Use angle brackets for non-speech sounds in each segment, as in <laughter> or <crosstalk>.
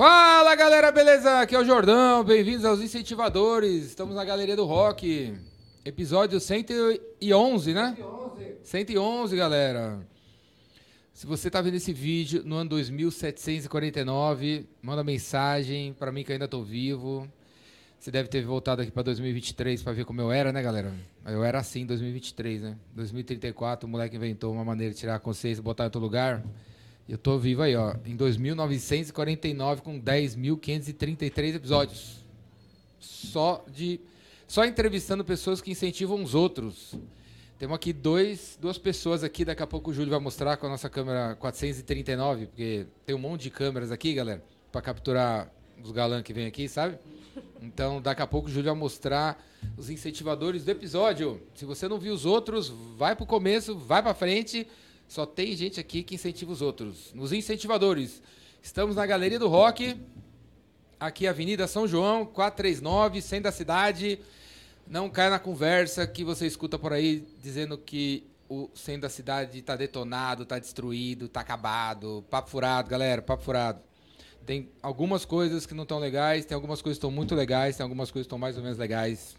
Fala galera, beleza? Aqui é o Jordão, bem-vindos aos Incentivadores. Estamos na Galeria do Rock, episódio 111, né? 111. 111, galera. Se você tá vendo esse vídeo no ano 2749, manda mensagem para mim que eu ainda tô vivo. Você deve ter voltado aqui para 2023 para ver como eu era, né, galera? Eu era assim em 2023, né? 2034, o moleque inventou uma maneira de tirar a consciência e botar em outro lugar. Eu tô vivo aí, ó. Em 2949 com 10.533 episódios. Só de só entrevistando pessoas que incentivam os outros. Temos aqui dois, duas pessoas aqui, daqui a pouco o Júlio vai mostrar com a nossa câmera 439, porque tem um monte de câmeras aqui, galera, para capturar os galãs que vem aqui, sabe? Então, daqui a pouco o Júlio vai mostrar os incentivadores do episódio. Se você não viu os outros, vai pro começo, vai para frente. Só tem gente aqui que incentiva os outros. Nos incentivadores, estamos na Galeria do Rock, aqui Avenida São João, 439, centro da cidade. Não caia na conversa que você escuta por aí dizendo que o centro da cidade está detonado, está destruído, está acabado. Papo furado, galera, papo furado. Tem algumas coisas que não estão legais, tem algumas coisas que estão muito legais, tem algumas coisas que estão mais ou menos legais.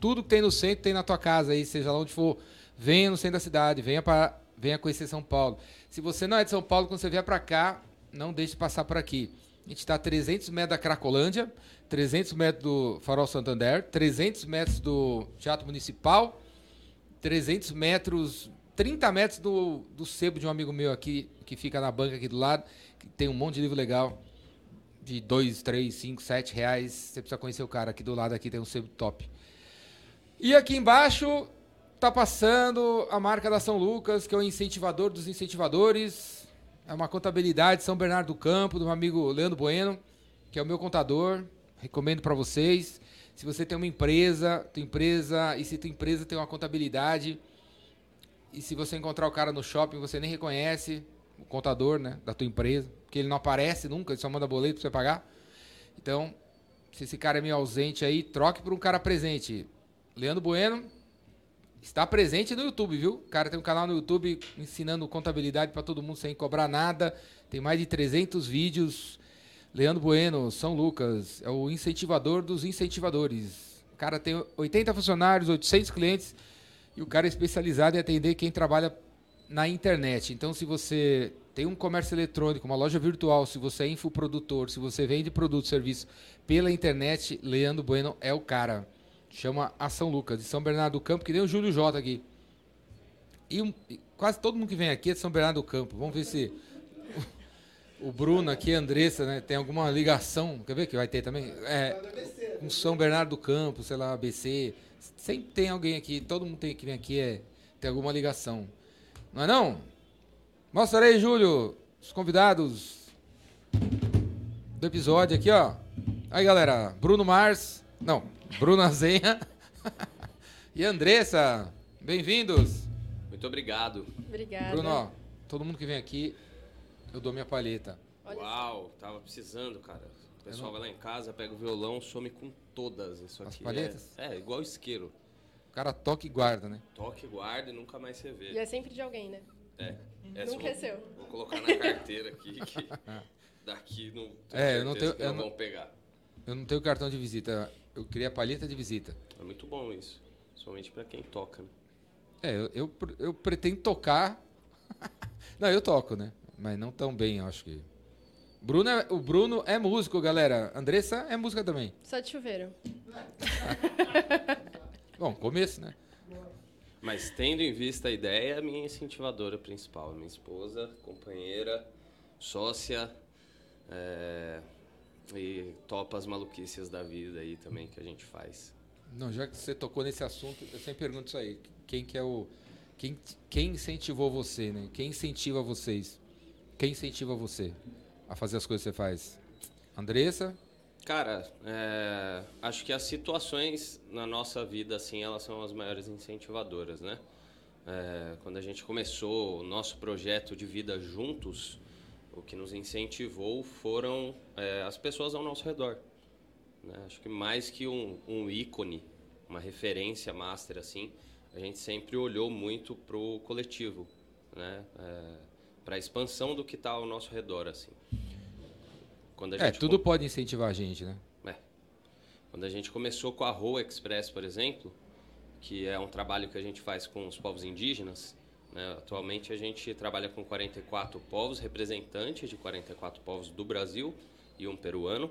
Tudo que tem no centro tem na tua casa aí, seja lá onde for. Venha no centro da cidade, venha para venha conhecer São Paulo. Se você não é de São Paulo, quando você vier para cá, não deixe de passar por aqui. A gente está a 300 metros da Cracolândia, 300 metros do Farol Santander, 300 metros do Teatro Municipal, 300 metros, 30 metros do, do sebo de um amigo meu aqui, que fica na banca aqui do lado, que tem um monte de livro legal, de 2, 3, 5, 7 reais. Você precisa conhecer o cara. Aqui do lado aqui tem um sebo top. E aqui embaixo tá passando a marca da São Lucas, que é o incentivador dos incentivadores. É uma contabilidade São Bernardo do Campo, do meu amigo Leandro Bueno, que é o meu contador. Recomendo para vocês. Se você tem uma empresa, tua empresa, e se tua empresa tem uma contabilidade, e se você encontrar o cara no shopping, você nem reconhece o contador, né, da tua empresa, porque ele não aparece nunca, ele só manda boleto para você pagar. Então, se esse cara é meio ausente aí, troque por um cara presente. Leandro Bueno está presente no YouTube, viu? O cara tem um canal no YouTube ensinando contabilidade para todo mundo sem cobrar nada. Tem mais de 300 vídeos Leandro Bueno, São Lucas, é o incentivador dos incentivadores. O cara tem 80 funcionários, 800 clientes e o cara é especializado em atender quem trabalha na internet. Então, se você tem um comércio eletrônico, uma loja virtual, se você é infoprodutor, se você vende produto, serviço pela internet, Leandro Bueno é o cara. Chama a São Lucas, de São Bernardo do Campo, que nem o Júlio J aqui. E, um, quase todo mundo que vem aqui é de São Bernardo do Campo. Vamos ver se <laughs> o Bruno aqui, a Andressa, né, tem alguma ligação, quer ver que vai ter também? É, com São Bernardo do Campo, sei lá, ABC. Sempre tem alguém aqui, todo mundo tem, que vem aqui é, tem alguma ligação. Não é não? Mostra aí, Júlio, os convidados do episódio aqui, ó. Aí, galera, Bruno Mars, não, Bruno Azenha <laughs> e Andressa, bem-vindos. Muito obrigado. Obrigada. Bruno, ó, todo mundo que vem aqui eu dou minha palheta. Olha Uau, tava precisando, cara. O pessoal não... vai lá em casa, pega o violão, some com todas isso As aqui. palhetas? É, é, igual isqueiro. O cara toca e guarda, né? Toca e guarda e nunca mais você vê. E é sempre de alguém, né? É. nunca é seu. Vou colocar na carteira aqui que <laughs> daqui não. É, eu não tenho. Eu não vão pegar. Eu não tenho cartão de visita. Eu queria a palheta de visita. É muito bom isso. Somente para quem toca, né? É, eu, eu, eu pretendo tocar. <laughs> não, eu toco, né? Mas não tão bem, acho que. Bruno é, o Bruno é músico, galera. Andressa é música também. Só de chuveiro. <laughs> Bom, começo, né? Mas tendo em vista a ideia, é a minha incentivadora principal, minha esposa, companheira, sócia, é, e topa as maluquices da vida aí também que a gente faz. Não, já que você tocou nesse assunto, eu sempre pergunto isso aí. Quem que é o. Quem, quem incentivou você, né? Quem incentiva vocês? Quem incentiva você a fazer as coisas que você faz? Andressa? Cara, é, acho que as situações na nossa vida, assim, elas são as maiores incentivadoras, né? É, quando a gente começou o nosso projeto de vida juntos, o que nos incentivou foram é, as pessoas ao nosso redor. Né? Acho que mais que um, um ícone, uma referência master, assim, a gente sempre olhou muito pro coletivo, né? É, para a expansão do que está ao nosso redor, assim. Quando a É, gente tudo pode incentivar a gente, né? É. Quando a gente começou com a Rua Express, por exemplo, que é um trabalho que a gente faz com os povos indígenas, né? atualmente a gente trabalha com 44 povos, representantes de 44 povos do Brasil e um peruano.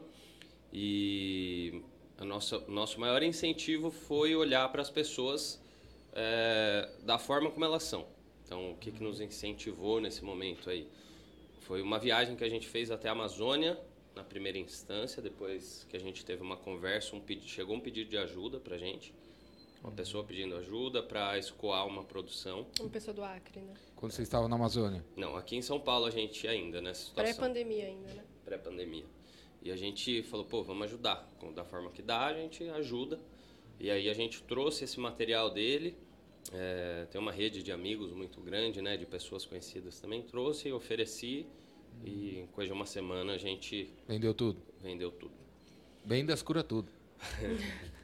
E a nossa, nosso maior incentivo foi olhar para as pessoas é, da forma como elas são. Então, o que, que nos incentivou nesse momento aí? Foi uma viagem que a gente fez até a Amazônia, na primeira instância, depois que a gente teve uma conversa, um pedido, chegou um pedido de ajuda para a gente, uma pessoa pedindo ajuda para escoar uma produção. Uma pessoa do Acre, né? Quando vocês estavam na Amazônia. Não, aqui em São Paulo a gente ainda nessa situação. Pré-pandemia ainda, né? Pré-pandemia. E a gente falou, pô, vamos ajudar. Da forma que dá, a gente ajuda. E aí a gente trouxe esse material dele. É, tem uma rede de amigos muito grande, né? De pessoas conhecidas também. Trouxe, ofereci. E em coisa de uma semana a gente Vendeu tudo. vendeu tudo. Vendas cura tudo. <laughs>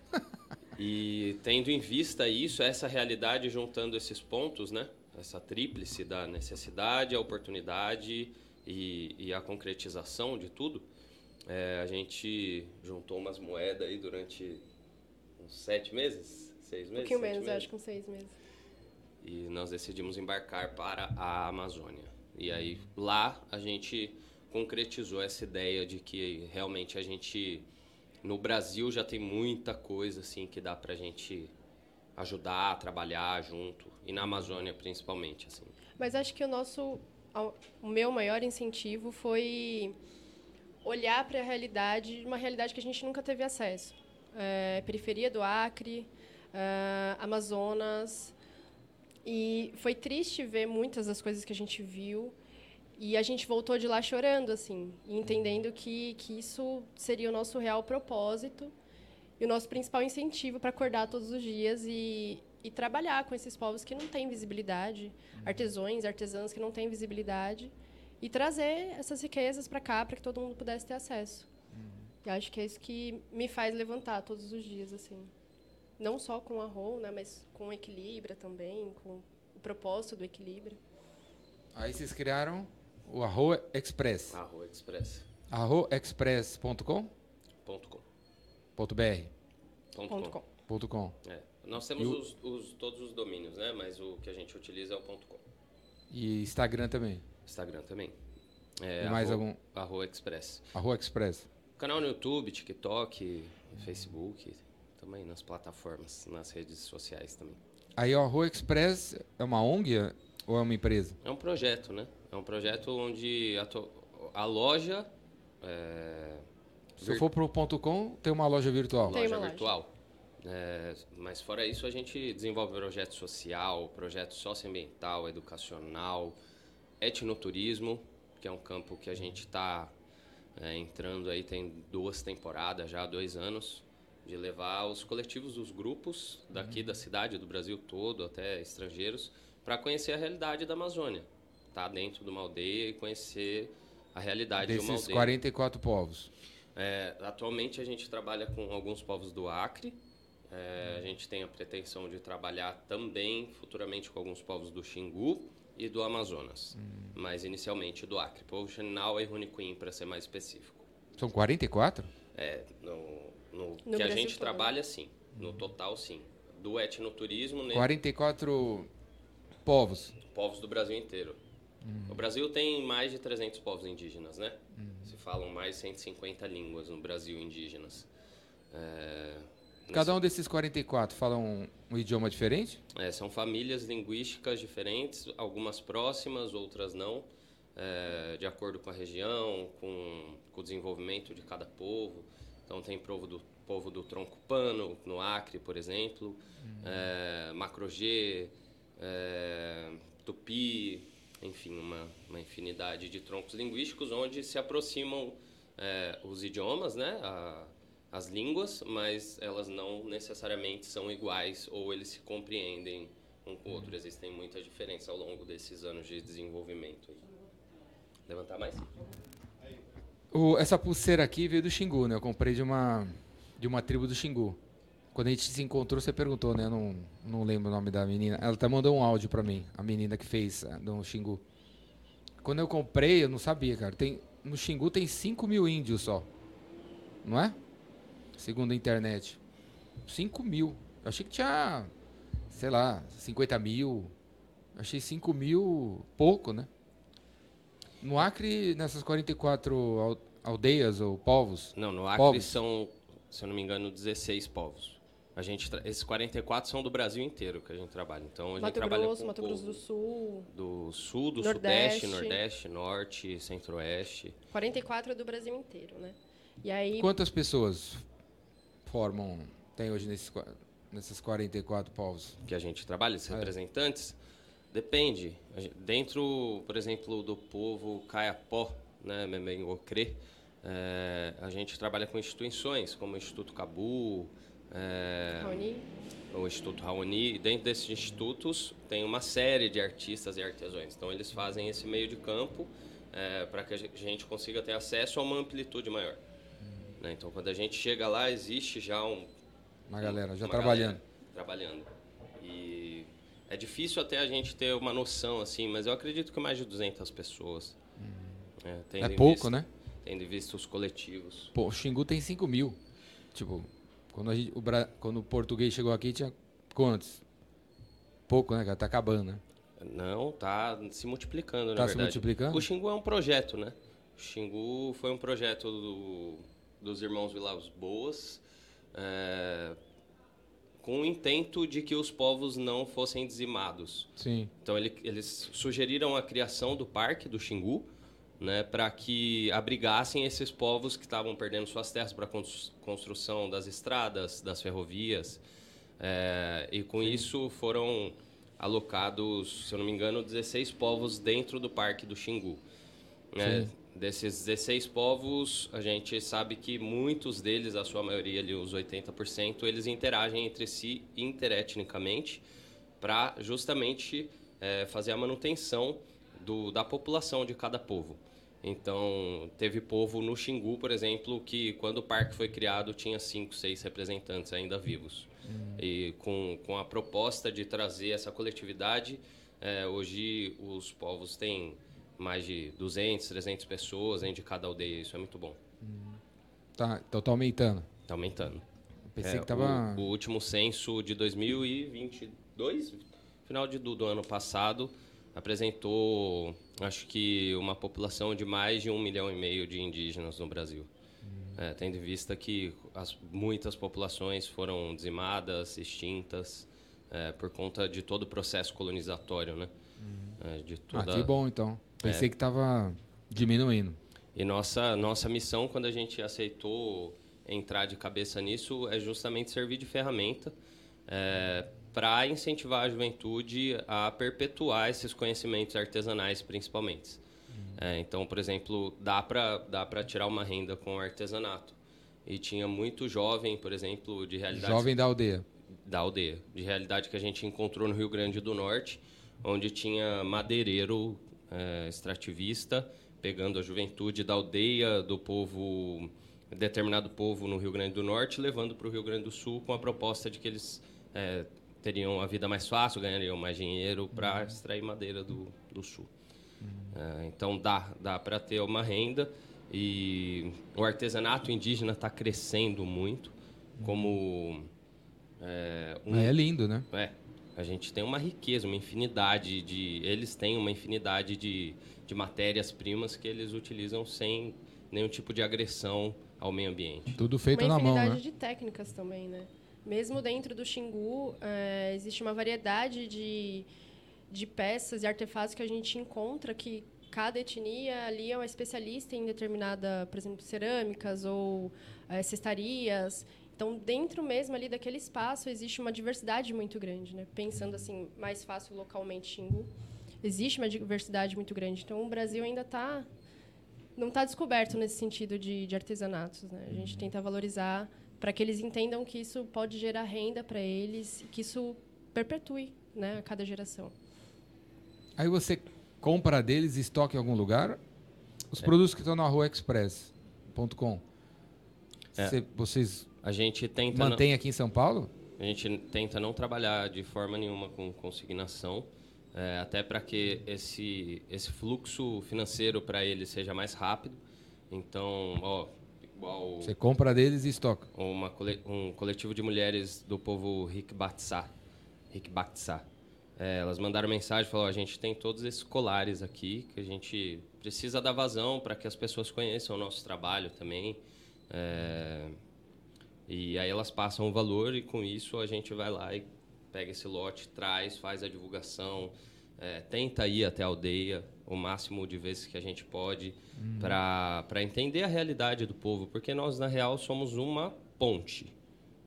E tendo em vista isso, essa realidade, juntando esses pontos, né? Essa tríplice da necessidade, a oportunidade e, e a concretização de tudo, é, a gente juntou umas moedas aí durante uns sete meses, seis Um meses, pouquinho sete menos, eu meses. acho que uns seis meses. E nós decidimos embarcar para a Amazônia. E aí lá a gente concretizou essa ideia de que realmente a gente no Brasil já tem muita coisa assim que dá pra gente ajudar, trabalhar junto e na Amazônia principalmente assim. Mas acho que o nosso, o meu maior incentivo foi olhar para a realidade, uma realidade que a gente nunca teve acesso. É, periferia do Acre, é, Amazonas, e foi triste ver muitas das coisas que a gente viu e a gente voltou de lá chorando assim, entendendo que que isso seria o nosso real propósito e o nosso principal incentivo para acordar todos os dias e, e trabalhar com esses povos que não têm visibilidade, artesãos, artesãs que não têm visibilidade, e trazer essas riquezas para cá para que todo mundo pudesse ter acesso. E acho que é isso que me faz levantar todos os dias, assim. Não só com a ROL, né, mas com o Equilibra também, com o propósito do Equilibra. Aí vocês criaram o Arroa Express. Arroa Express. arroexpress.com.br Ponto com. Ponto Ponto com. Ponto com. É. Nós temos o- os, os- todos os domínios, né? Mas o que a gente utiliza é o ponto com. E Instagram também. Instagram também. É, E mais arroba- algum? Arroa Express. Arroa Express. Canal no YouTube, TikTok, Facebook, também nas plataformas, nas redes sociais também. Aí o Arroa Express é uma ONG ou é uma empresa? É um projeto, né? É um projeto onde a, to- a loja é, Se eu for pro ponto .com, tem uma loja virtual. Tem loja uma loja. virtual. É, mas fora isso, a gente desenvolve projeto social, projeto socioambiental, educacional, etnoturismo, que é um campo que a gente está entrando aí, tem duas temporadas já, dois anos, de levar os coletivos dos grupos daqui da cidade, do Brasil todo, até estrangeiros, para conhecer a realidade da Amazônia. Estar dentro de uma aldeia e conhecer a realidade de uma Desses aldeia. 44 povos. É, atualmente a gente trabalha com alguns povos do Acre. É, a gente tem a pretensão de trabalhar também futuramente com alguns povos do Xingu e do Amazonas. Mas inicialmente do Acre. Povo Xaninau e Runicuim, para ser mais específico. São 44? É, no, no, No que a Brasil gente todo. trabalha, sim. No total, sim. Do etnoturismo, né? 44 povos. povos do Brasil inteiro. O Brasil tem mais de 300 povos indígenas, né? Se falam mais de 150 línguas no Brasil indígenas. É, Cada um desses 44 fala um, um idioma diferente? é, são famílias linguísticas diferentes, algumas próximas, outras não, é, de acordo com a região, com, com o desenvolvimento de cada povo. Então tem povo do, povo do tronco pano, no Acre, por exemplo, é, Macrogê, é, Tupi, enfim, uma, uma infinidade de troncos linguísticos onde se aproximam é, os idiomas, né, a- as línguas, mas elas não necessariamente são iguais ou eles se compreendem um com o outro. Existem muitas diferenças ao longo desses anos de desenvolvimento. Levantar mais? O- essa pulseira aqui veio do Xingu, né? Eu comprei de uma, de uma tribo do Xingu. Quando a gente se encontrou, você perguntou, né? Eu não, não lembro o nome da menina. Ela até mandou um áudio pra mim, a menina que fez ah, do Xingu. Quando eu comprei, eu não sabia, cara. Tem no Xingu tem 5 mil índios só. Não é? Segundo a internet. 5 mil. Eu achei que tinha, sei lá, 50 mil. Eu achei 5 mil pouco, né? No Acre, nessas 44 aldeias ou povos? Não, no Acre povos. são, se eu não me engano, 16 povos. A gente esses 44 são do Brasil inteiro que a gente trabalha. Então a gente Mato trabalha Grosso, com Mato Grosso do Sul, do Sul, do Nordeste. Sudeste, Nordeste, Norte, Centro-Oeste. 44 é do Brasil inteiro, né? E aí Quantas pessoas formam tem hoje nesses nesses 44 povos que a gente trabalha, esses é. representantes? Depende. Dentro, por exemplo, do povo Caiapó, né, Memengocrê, é, a gente trabalha com instituições como o Instituto Cabu, é, o Instituto Raoni. Dentro desses institutos tem uma série de artistas e artesãos. Então eles fazem esse meio de campo é, para que a gente consiga ter acesso a uma amplitude maior. Né? Então quando a gente chega lá existe já um uma galera já uma trabalhando. Galera trabalhando. E é difícil até a gente ter uma noção assim, mas eu acredito que mais de 200 pessoas. Hum. É, é pouco, vista, né? Tendo visto os coletivos. Pô, o Xingu tem 5 mil. Tipo, quando, gente, o, quando o português chegou aqui, tinha quantos? Pouco, né, cara? Tá acabando, né? Não, tá se multiplicando, tá na verdade. se multiplicando? O Xingu é um projeto, né? O Xingu foi um projeto do, dos irmãos Vilas Boas, é, com o intento de que os povos não fossem dizimados. Sim. Então ele, eles sugeriram a criação do parque do Xingu, né, para que abrigassem esses povos que estavam perdendo suas terras para a construção das estradas, das ferrovias. É, e com Sim. isso foram alocados, se eu não me engano, 16 povos dentro do Parque do Xingu. É, desses 16 povos, a gente sabe que muitos deles, a sua maioria, ali, os 80%, eles interagem entre si interetnicamente para justamente é, fazer a manutenção do, da população de cada povo. Então, teve povo no Xingu, por exemplo, que quando o parque foi criado tinha cinco, seis representantes ainda vivos. Uhum. E com, com a proposta de trazer essa coletividade, é, hoje os povos têm mais de 200, 300 pessoas dentro de cada aldeia. Isso é muito bom. Uhum. Tá, então tá aumentando. Tá aumentando. pensei é, que tava... O, o, último censo de 2022, final de, do, do ano passado, apresentou, acho que, uma população de mais de um milhão e meio de indígenas no Brasil. Hum. É, tendo em vista que as, muitas populações foram dizimadas, extintas, é, por conta de todo o processo colonizatório, né? Hum. É, de toda... Ah, que bom, então. Pensei é. que estava diminuindo. E nossa, nossa missão, quando a gente aceitou entrar de cabeça nisso, é justamente servir de ferramenta é, para incentivar a juventude a perpetuar esses conhecimentos artesanais, principalmente. Uhum. É, então, por exemplo, dá para dá para tirar uma renda com artesanato. E tinha muito jovem, por exemplo, de realidade. Jovem da aldeia. Da aldeia. De realidade que a gente encontrou no Rio Grande do Norte, onde tinha madeireiro é, extrativista, pegando a juventude da aldeia do povo, determinado povo no Rio Grande do Norte, levando para o Rio Grande do Sul com a proposta de que eles é, teriam a vida mais fácil, ganhariam mais dinheiro para uhum. extrair madeira do, do sul. Uhum. É, então dá, dá para ter uma renda e o artesanato indígena está crescendo muito como é, um, é lindo, né? É, a gente tem uma riqueza, uma infinidade de. Eles têm uma infinidade de, de matérias-primas que eles utilizam sem nenhum tipo de agressão ao meio ambiente. Tudo feito na mão. Uma infinidade de técnicas também, né? Mesmo dentro do Xingu, é, existe uma variedade de, de peças e artefatos que a gente encontra que cada etnia ali é uma especialista em determinada, por exemplo, cerâmicas ou é, cestarias. Então, dentro mesmo ali daquele espaço, existe uma diversidade muito grande, né? Pensando assim, mais fácil localmente Xingu, existe uma diversidade muito grande. Então, o Brasil ainda está não está descoberto nesse sentido de, de artesanatos, né? A gente tenta valorizar para que eles entendam que isso pode gerar renda para eles e que isso perpetue né, a cada geração. Aí você compra deles estoca em algum lugar? Os é. produtos que estão na rua express.com, é. vocês a gente tenta mantém não, aqui em São Paulo? A gente tenta não trabalhar de forma nenhuma com consignação, é, até para que esse, esse fluxo financeiro para ele seja mais rápido Então, ó, igual Você compra deles e estoca. uma um coletivo de mulheres do povo Rikbatsá. Rikbatsá. É, elas mandaram mensagem, falaram, "Ó, a gente tem todos esses colares aqui, que a gente precisa dar vazão para que as pessoas conheçam o nosso trabalho também. É, e aí elas passam o valor e com isso a gente vai lá e pega esse lote, traz, faz a divulgação, é, tenta ir até a aldeia o máximo de vezes que a gente pode para para entender a realidade do povo, porque nós na real somos uma ponte,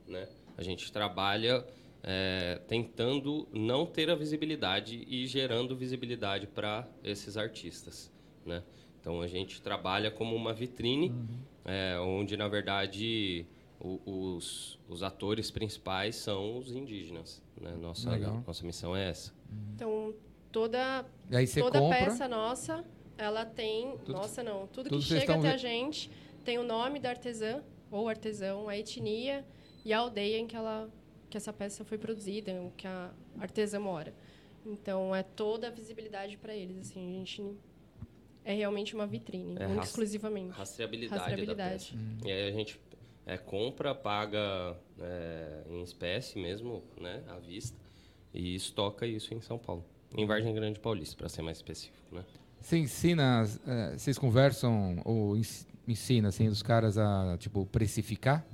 né? A gente trabalha é, tentando não ter a visibilidade e gerando visibilidade para esses artistas, né? Então a gente trabalha como uma vitrine, é, onde na verdade o- os, os atores principais são os indígenas, né? Nossa Legal. nossa missão é essa. Então, toda, toda compra. peça nossa, ela tem... nossa, não. Tudo, tudo que chega estão até a gente tem o nome da artesã ou artesão, a etnia e a aldeia em que, ela, que essa peça foi produzida, em que a artesã mora. Então, é toda a visibilidade para eles. Assim, a gente é realmente uma vitrine, É, exclusivamente. Rastreabilidade, Rastreabilidade. da peça. E aí a gente é, compra, paga é, em espécie mesmo, né, à vista, e estoca isso em São Paulo. Em Vargem Grande Paulista, para ser mais específico, né? Você ensina, eh, vocês conversam ou ens- ensina assim os caras a tipo precificar?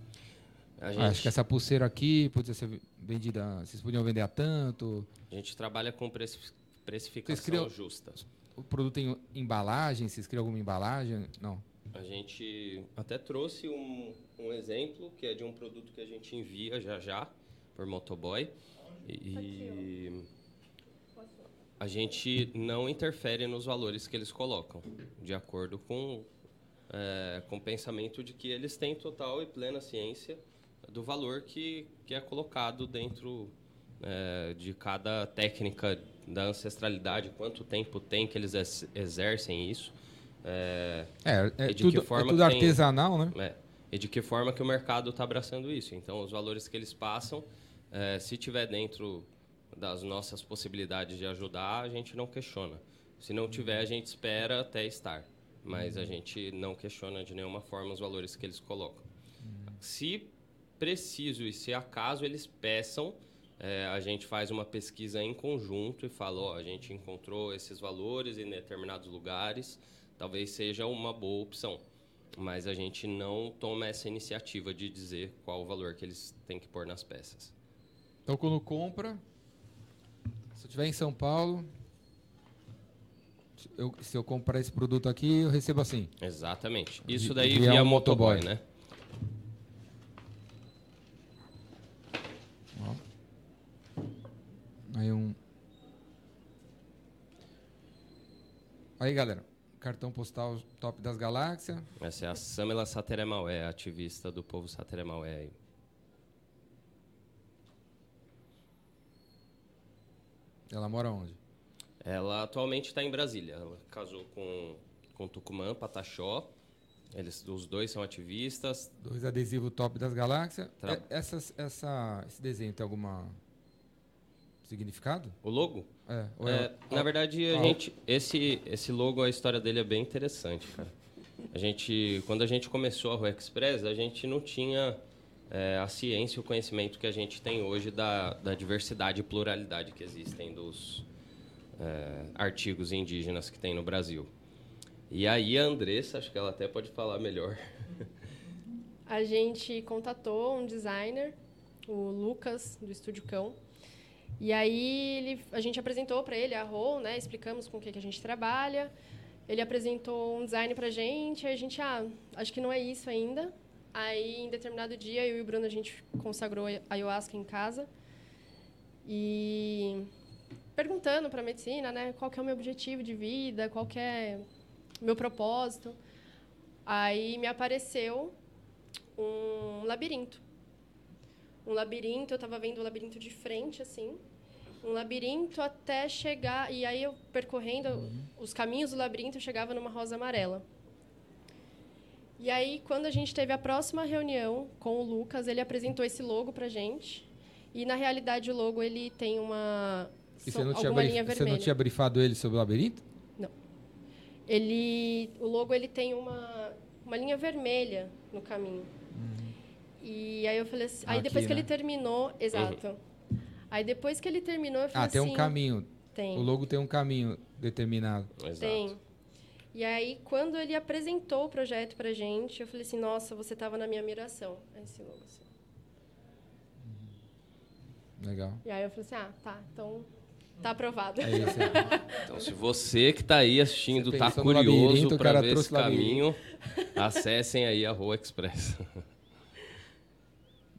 A Ah, gente, acho que essa pulseira aqui podia ser vendida, vocês podiam vender a tanto. a gente trabalha com preci- precificação criam- justa. O produto tem embalagem, vocês criam alguma embalagem? Não. A gente até trouxe um, um exemplo, que é de um produto que a gente envia já já por motoboy. E a gente não interfere nos valores que eles colocam, de acordo com, é, com o pensamento de que eles têm total e plena ciência do valor que, que é colocado dentro é, de cada técnica da ancestralidade, quanto tempo tem que eles ex- exercem isso. É, É, é de tudo, que forma é tudo que tem- artesanal, né? é, e de que forma que o mercado está abraçando isso. Então, os valores que eles passam, eh, se tiver dentro das nossas possibilidades de ajudar, a gente não questiona. Se não tiver, a gente espera até estar. Mas a gente não questiona de nenhuma forma os valores que eles colocam. Se preciso e se acaso eles peçam, eh, a gente faz uma pesquisa em conjunto e fala, ó, a gente encontrou esses valores em determinados lugares, talvez seja uma boa opção. Mas a gente não toma essa iniciativa de dizer qual o valor que eles têm que pôr nas peças. Então quando compra, se eu estiver em São Paulo, eu- se eu comprar esse produto aqui, eu recebo assim. Exatamente. Isso daí via via, motoboy, motoboy. né? Aí um. Aí galera, cartão postal top das galáxias. Essa é a Samela Sateremaué, ativista do povo Sateremaué. aí. Ela mora onde? Ela atualmente está em Brasília. Ela casou com, com Tucumã, Pataxó. Eles, os dois são ativistas. Dois adesivos top das galáxias. Tra- É- essas- essa, esse desenho tem alguma significado? O logo? É, É, é- na verdade, a Ah, gente, esse, esse logo, a história dele é bem interessante, cara. A gente, quando a gente começou a Rua Express, a gente não tinha é, a ciência e o conhecimento que a gente tem hoje da, da diversidade e pluralidade que existem dos é, artigos indígenas que tem no Brasil. E aí a Andressa, acho que ela até pode falar melhor. A gente contatou um designer, o Lucas, do Estúdio Cão. E aí ele, a gente apresentou para ele a Rol, né? Explicamos com o que, que a gente trabalha. Ele apresentou um design para a gente. Aí a gente, ah, acho que não é isso ainda. Aí, em determinado dia, eu e o Bruno, a gente consagrou a ayahuasca em casa. E perguntando para a medicina, né? Qual que é o meu objetivo de vida, qual que é o meu propósito. Aí me apareceu um labirinto. Um labirinto, eu estava vendo o labirinto de frente, assim. Um labirinto até chegar. E aí eu percorrendo os caminhos do labirinto, eu chegava numa rosa amarela. E aí, quando a gente teve a próxima reunião com o Lucas, ele apresentou esse logo pra gente. E na realidade o logo ele tem uma E você não, tinha linha você vermelha. não tinha brifado ele sobre o labirinto? Ele, o logo ele tem uma uma linha vermelha no caminho. E aí eu falei assim, aí Aqui, depois que né? ele terminou, exato. Aí depois que ele terminou, eu falei Ah, tem assim, um caminho. Tem. O logo tem um caminho determinado. Exato. Tem. E aí, quando ele apresentou o projeto pra gente, eu falei assim, nossa, você tava na minha miração. Esse logo, assim. Legal. E aí eu falei assim, ah, tá, então tá aprovado. É isso. é. Então, se você que está aí assistindo está curioso para ver esse caminho, acessem aí a Rua Express.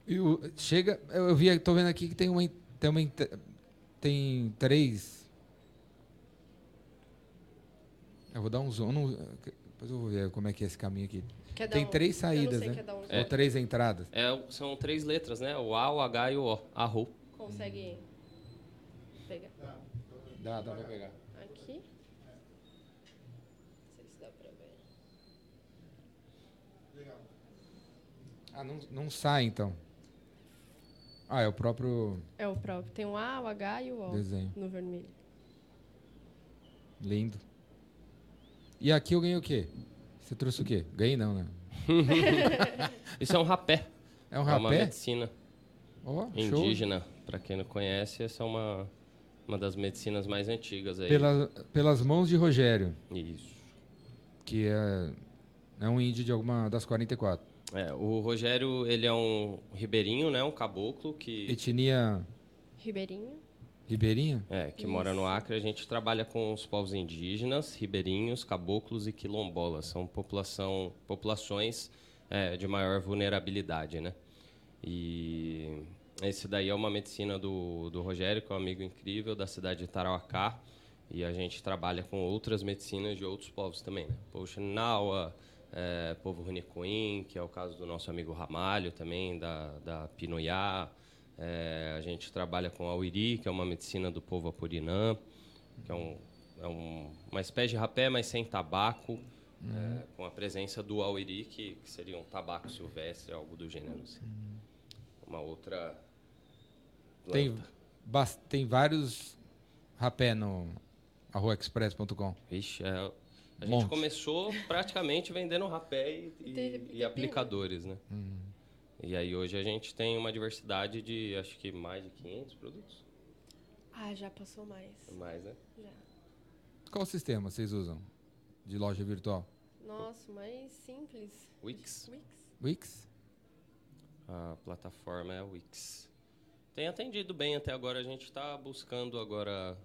E o- chega, eu eu vi, tô vendo aqui que tem uma, tem uma, tem três. Eu vou dar um zoom, não- depois eu vou ver como é que é esse caminho aqui. Quer Tem um- três saídas, sei, né? um- Ou três entradas. É, são três letras, né? O A, o H e o O. Arro. Consegue pegar Dá, dá pra pegar. aqui? Não sei se dá pra ver. Ah, não, não sai então. Ah, é o próprio É o próprio. Tem o A, o H e o O desenho. no vermelho. Lindo. E aqui eu ganhei o quê? Você trouxe o quê? Ganhei não, né? <laughs> Isso é um rapé. É um É uma rapé? medicina Ó, show. indígena. Para quem não conhece, essa é uma, uma das medicinas mais antigas aí. Pela, pelas mãos de Rogério, Isso. que é, é um índio de alguma das 44. É, o Rogério, ele é um ribeirinho, né? Um caboclo que, Etnia Ribeirinho. Ribeirinha? é, que mora no Acre. A gente trabalha com os povos indígenas, ribeirinhos, caboclos e quilombolas. São população, populações é, de maior vulnerabilidade, né? E esse daí é uma medicina do, do Rogério, que é um amigo incrível da cidade de Tarauacá. E a gente trabalha com outras medicinas de outros povos também, né? Povo Xininawa, é, povo Runicuim, que é o caso do nosso amigo Ramalho também, da, da Pinoiá. É, a gente trabalha com a Uiri, que é uma medicina do povo Apurinã, que é, um, é um- uma espécie de rapé, mas sem tabaco, é, com a presença do Auiri, que, que seria um tabaco silvestre, algo do gênero. assim. Uma outra Tem, planta. tem vários rapé no arroaexpress.com. Vixe, é, a gente Monte. começou praticamente vendendo rapé e, e- e aplicadores, né? E aí hoje a gente tem uma diversidade de, acho que mais de 500 produtos. Ah, já passou mais. Mais, né? Já. Qual sistema vocês usam de loja virtual? Nossa, mais simples. Wix. Wix. Wix? A plataforma é a Wix. Tem atendido bem até agora. A gente está buscando agora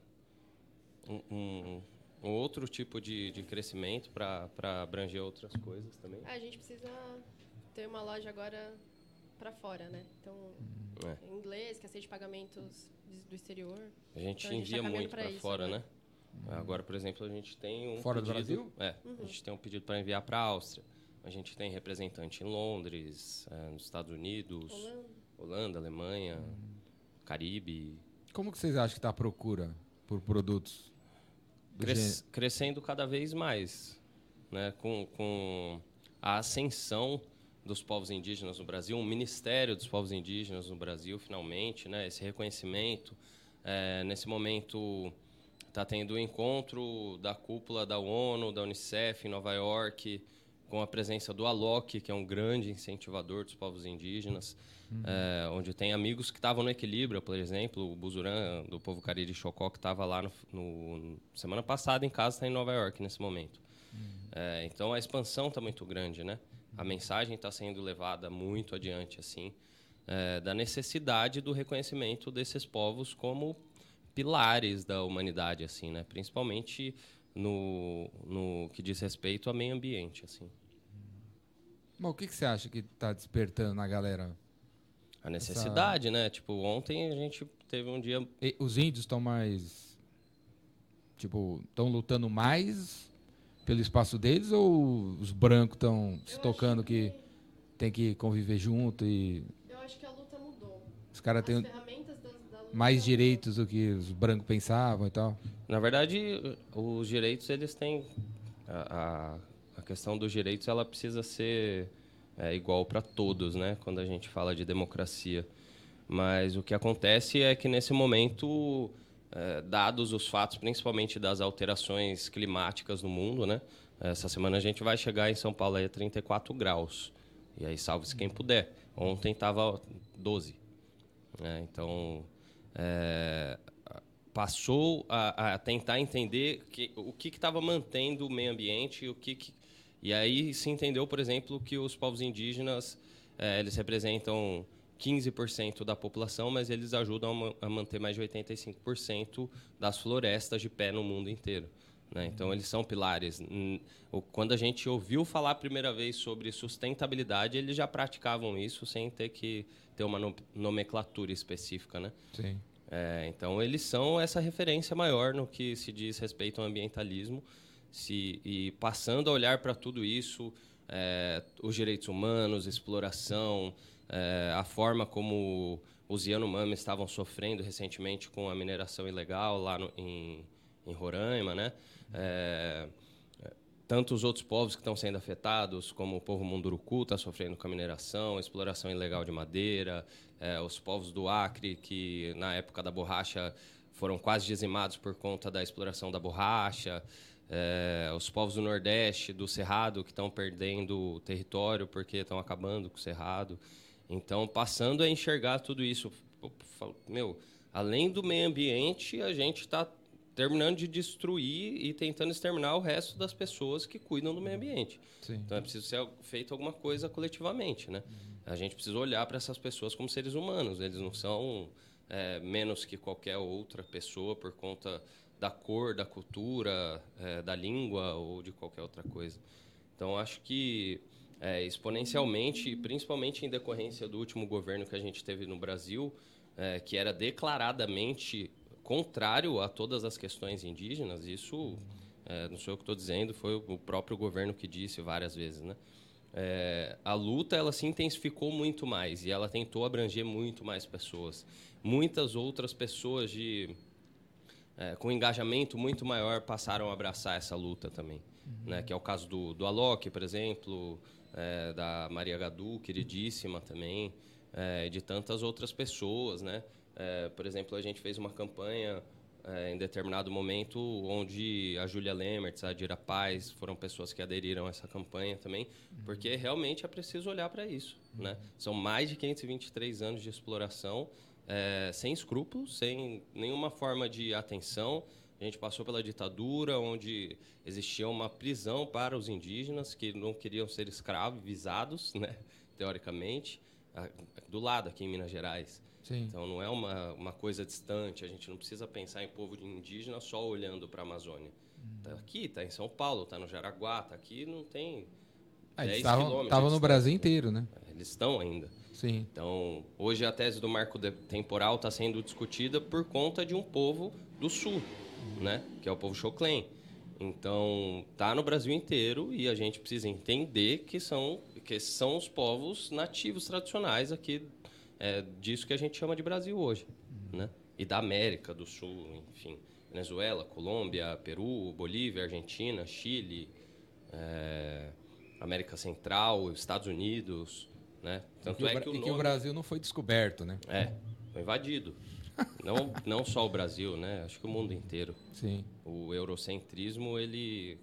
um, um- um outro tipo de, de crescimento para abranger outras coisas também. A gente precisa ter uma loja agora pra fora, né? Então, É. em inglês, que aceite pagamentos do exterior. A gente Então, a gente tá envia muito pra para fora, agora. né? Agora, por exemplo, a gente tem um Fora do pedido, Brasil? É, a gente tem um pedido para enviar para a Áustria. A gente tem representante em Londres, é, nos Estados Unidos, Holanda. Holanda, Alemanha, Caribe. Como que vocês acham que está a procura por produtos? do Cres- crescendo cada vez mais, né? com, com a ascensão dos povos indígenas no Brasil, um Ministério dos Povos Indígenas no Brasil, finalmente, né? esse reconhecimento. É, nesse momento, está tendo o encontro da cúpula da ONU, da Unicef, em Nova York, com a presença do ALOC, que é um grande incentivador dos povos indígenas, é, onde tem amigos que estavam no Equilíbrio, por exemplo, o Buzuran, do povo Cariri Chocó, que estava lá no, no- semana passada em casa, está em Nova York nesse momento. É, então a expansão está muito grande, né? A mensagem está sendo levada muito adiante, assim, é, da necessidade do reconhecimento desses povos como pilares da humanidade, assim, né? Principalmente no, no que diz respeito ao meio ambiente, assim. Mas o que, que você acha que está despertando na galera? A necessidade, né? Tipo, ontem a gente teve um dia E os índios estão mais. Tipo, estão lutando mais pelo espaço deles ou os brancos estão se tocando que tem que conviver junto e Eu acho que a luta mudou. os caras As têm ferramentas da, da luta mais direitos do que os brancos pensavam e tal? Na verdade, os direitos eles têm a, a, a questão dos direitos ela precisa ser é, igual para todos, né? Quando a gente fala de democracia, mas o que acontece é que nesse momento, é, dados os fatos, principalmente das alterações climáticas no mundo, né? Essa semana a gente vai chegar em São Paulo aí a 34 graus. E aí salve-se quem puder. Ontem estava 12. É, então, é, passou a, a, tentar entender que, o que estava mantendo o meio ambiente o que, que, e aí se entendeu, por exemplo, que os povos indígenas é, eles representam 15% da população, mas eles ajudam a, manter mais de 85% das florestas de pé no mundo inteiro. Né? Então, eles são pilares. Quando a gente ouviu falar a primeira vez sobre sustentabilidade, eles já praticavam isso sem ter que ter uma nomenclatura específica. Né? Sim. É, então, eles são essa referência maior no que se diz respeito ao ambientalismo. Se, e passando a olhar para tudo isso, é, os direitos humanos, exploração, é, a forma como os Yanomami estavam sofrendo recentemente com a mineração ilegal lá no, em, em Roraima, né? É, tanto os outros povos que estão sendo afetados, como o povo Munduruku está sofrendo com a mineração, exploração ilegal de madeira, é, os povos do Acre, que na época da borracha foram quase dizimados por conta da exploração da borracha, é, os povos do Nordeste, do Cerrado, que estão perdendo território porque estão acabando com o Cerrado. Então, passando a enxergar tudo isso, meu, além do meio ambiente, a gente está terminando de destruir e tentando exterminar o resto das pessoas que cuidam do meio ambiente. Sim. Então é preciso ser feito alguma coisa coletivamente, né? Uhum. A gente precisa olhar para essas pessoas como seres humanos. Eles não são é, menos que qualquer outra pessoa por conta da cor, da cultura, é, da língua ou de qualquer outra coisa. Então acho que é, exponencialmente, principalmente em decorrência do último governo que a gente teve no Brasil, é, que era declaradamente contrário a todas as questões indígenas, isso é, não sou eu que estou dizendo, foi o próprio governo que disse várias vezes, né? É, a luta ela se intensificou muito mais e ela tentou abranger muito mais pessoas. Muitas outras pessoas de é, com engajamento muito maior passaram a abraçar essa luta também, uhum. né? Que é o caso do, do Alok, por exemplo, é, da Maria Gadu, queridíssima também, é, de tantas outras pessoas, né? É, por exemplo, a gente fez uma campanha é, em determinado momento onde a Júlia Lemmertz, a Dira Paz foram pessoas que aderiram a essa campanha também, uhum. porque realmente é preciso olhar para isso. Uhum. Né? São mais de 523 anos de exploração, é, sem escrúpulos, sem nenhuma forma de atenção. A gente passou pela ditadura, onde existia uma prisão para os indígenas que não queriam ser escravizados, <laughs> né, teoricamente, do lado aqui em Minas Gerais. Sim. Então não é uma, uma coisa distante, a gente não precisa pensar em povo indígena só olhando para a Amazônia. Está aqui, está em São Paulo, está no Jaraguá, está aqui, não tem. Ah, eles estavam no Brasil inteiro, né? Eles estão ainda. Sim. Então, hoje a tese do marco temporal está sendo discutida por conta de um povo do sul. Né? Que é o povo Choclen. Então, tá no Brasil inteiro e a gente precisa entender que são que são os povos nativos tradicionais aqui é, disso que a gente chama de Brasil hoje, uhum. né? E da América do Sul, enfim, Venezuela, Colômbia, Peru, Bolívia, Argentina, Chile, é, América Central, Estados Unidos, né? Tanto e que, é que, o, nome... que o Brasil não foi descoberto, né? É, foi invadido. Não, não só o Brasil, né? Acho que o mundo inteiro. Sim. O eurocentrismo ele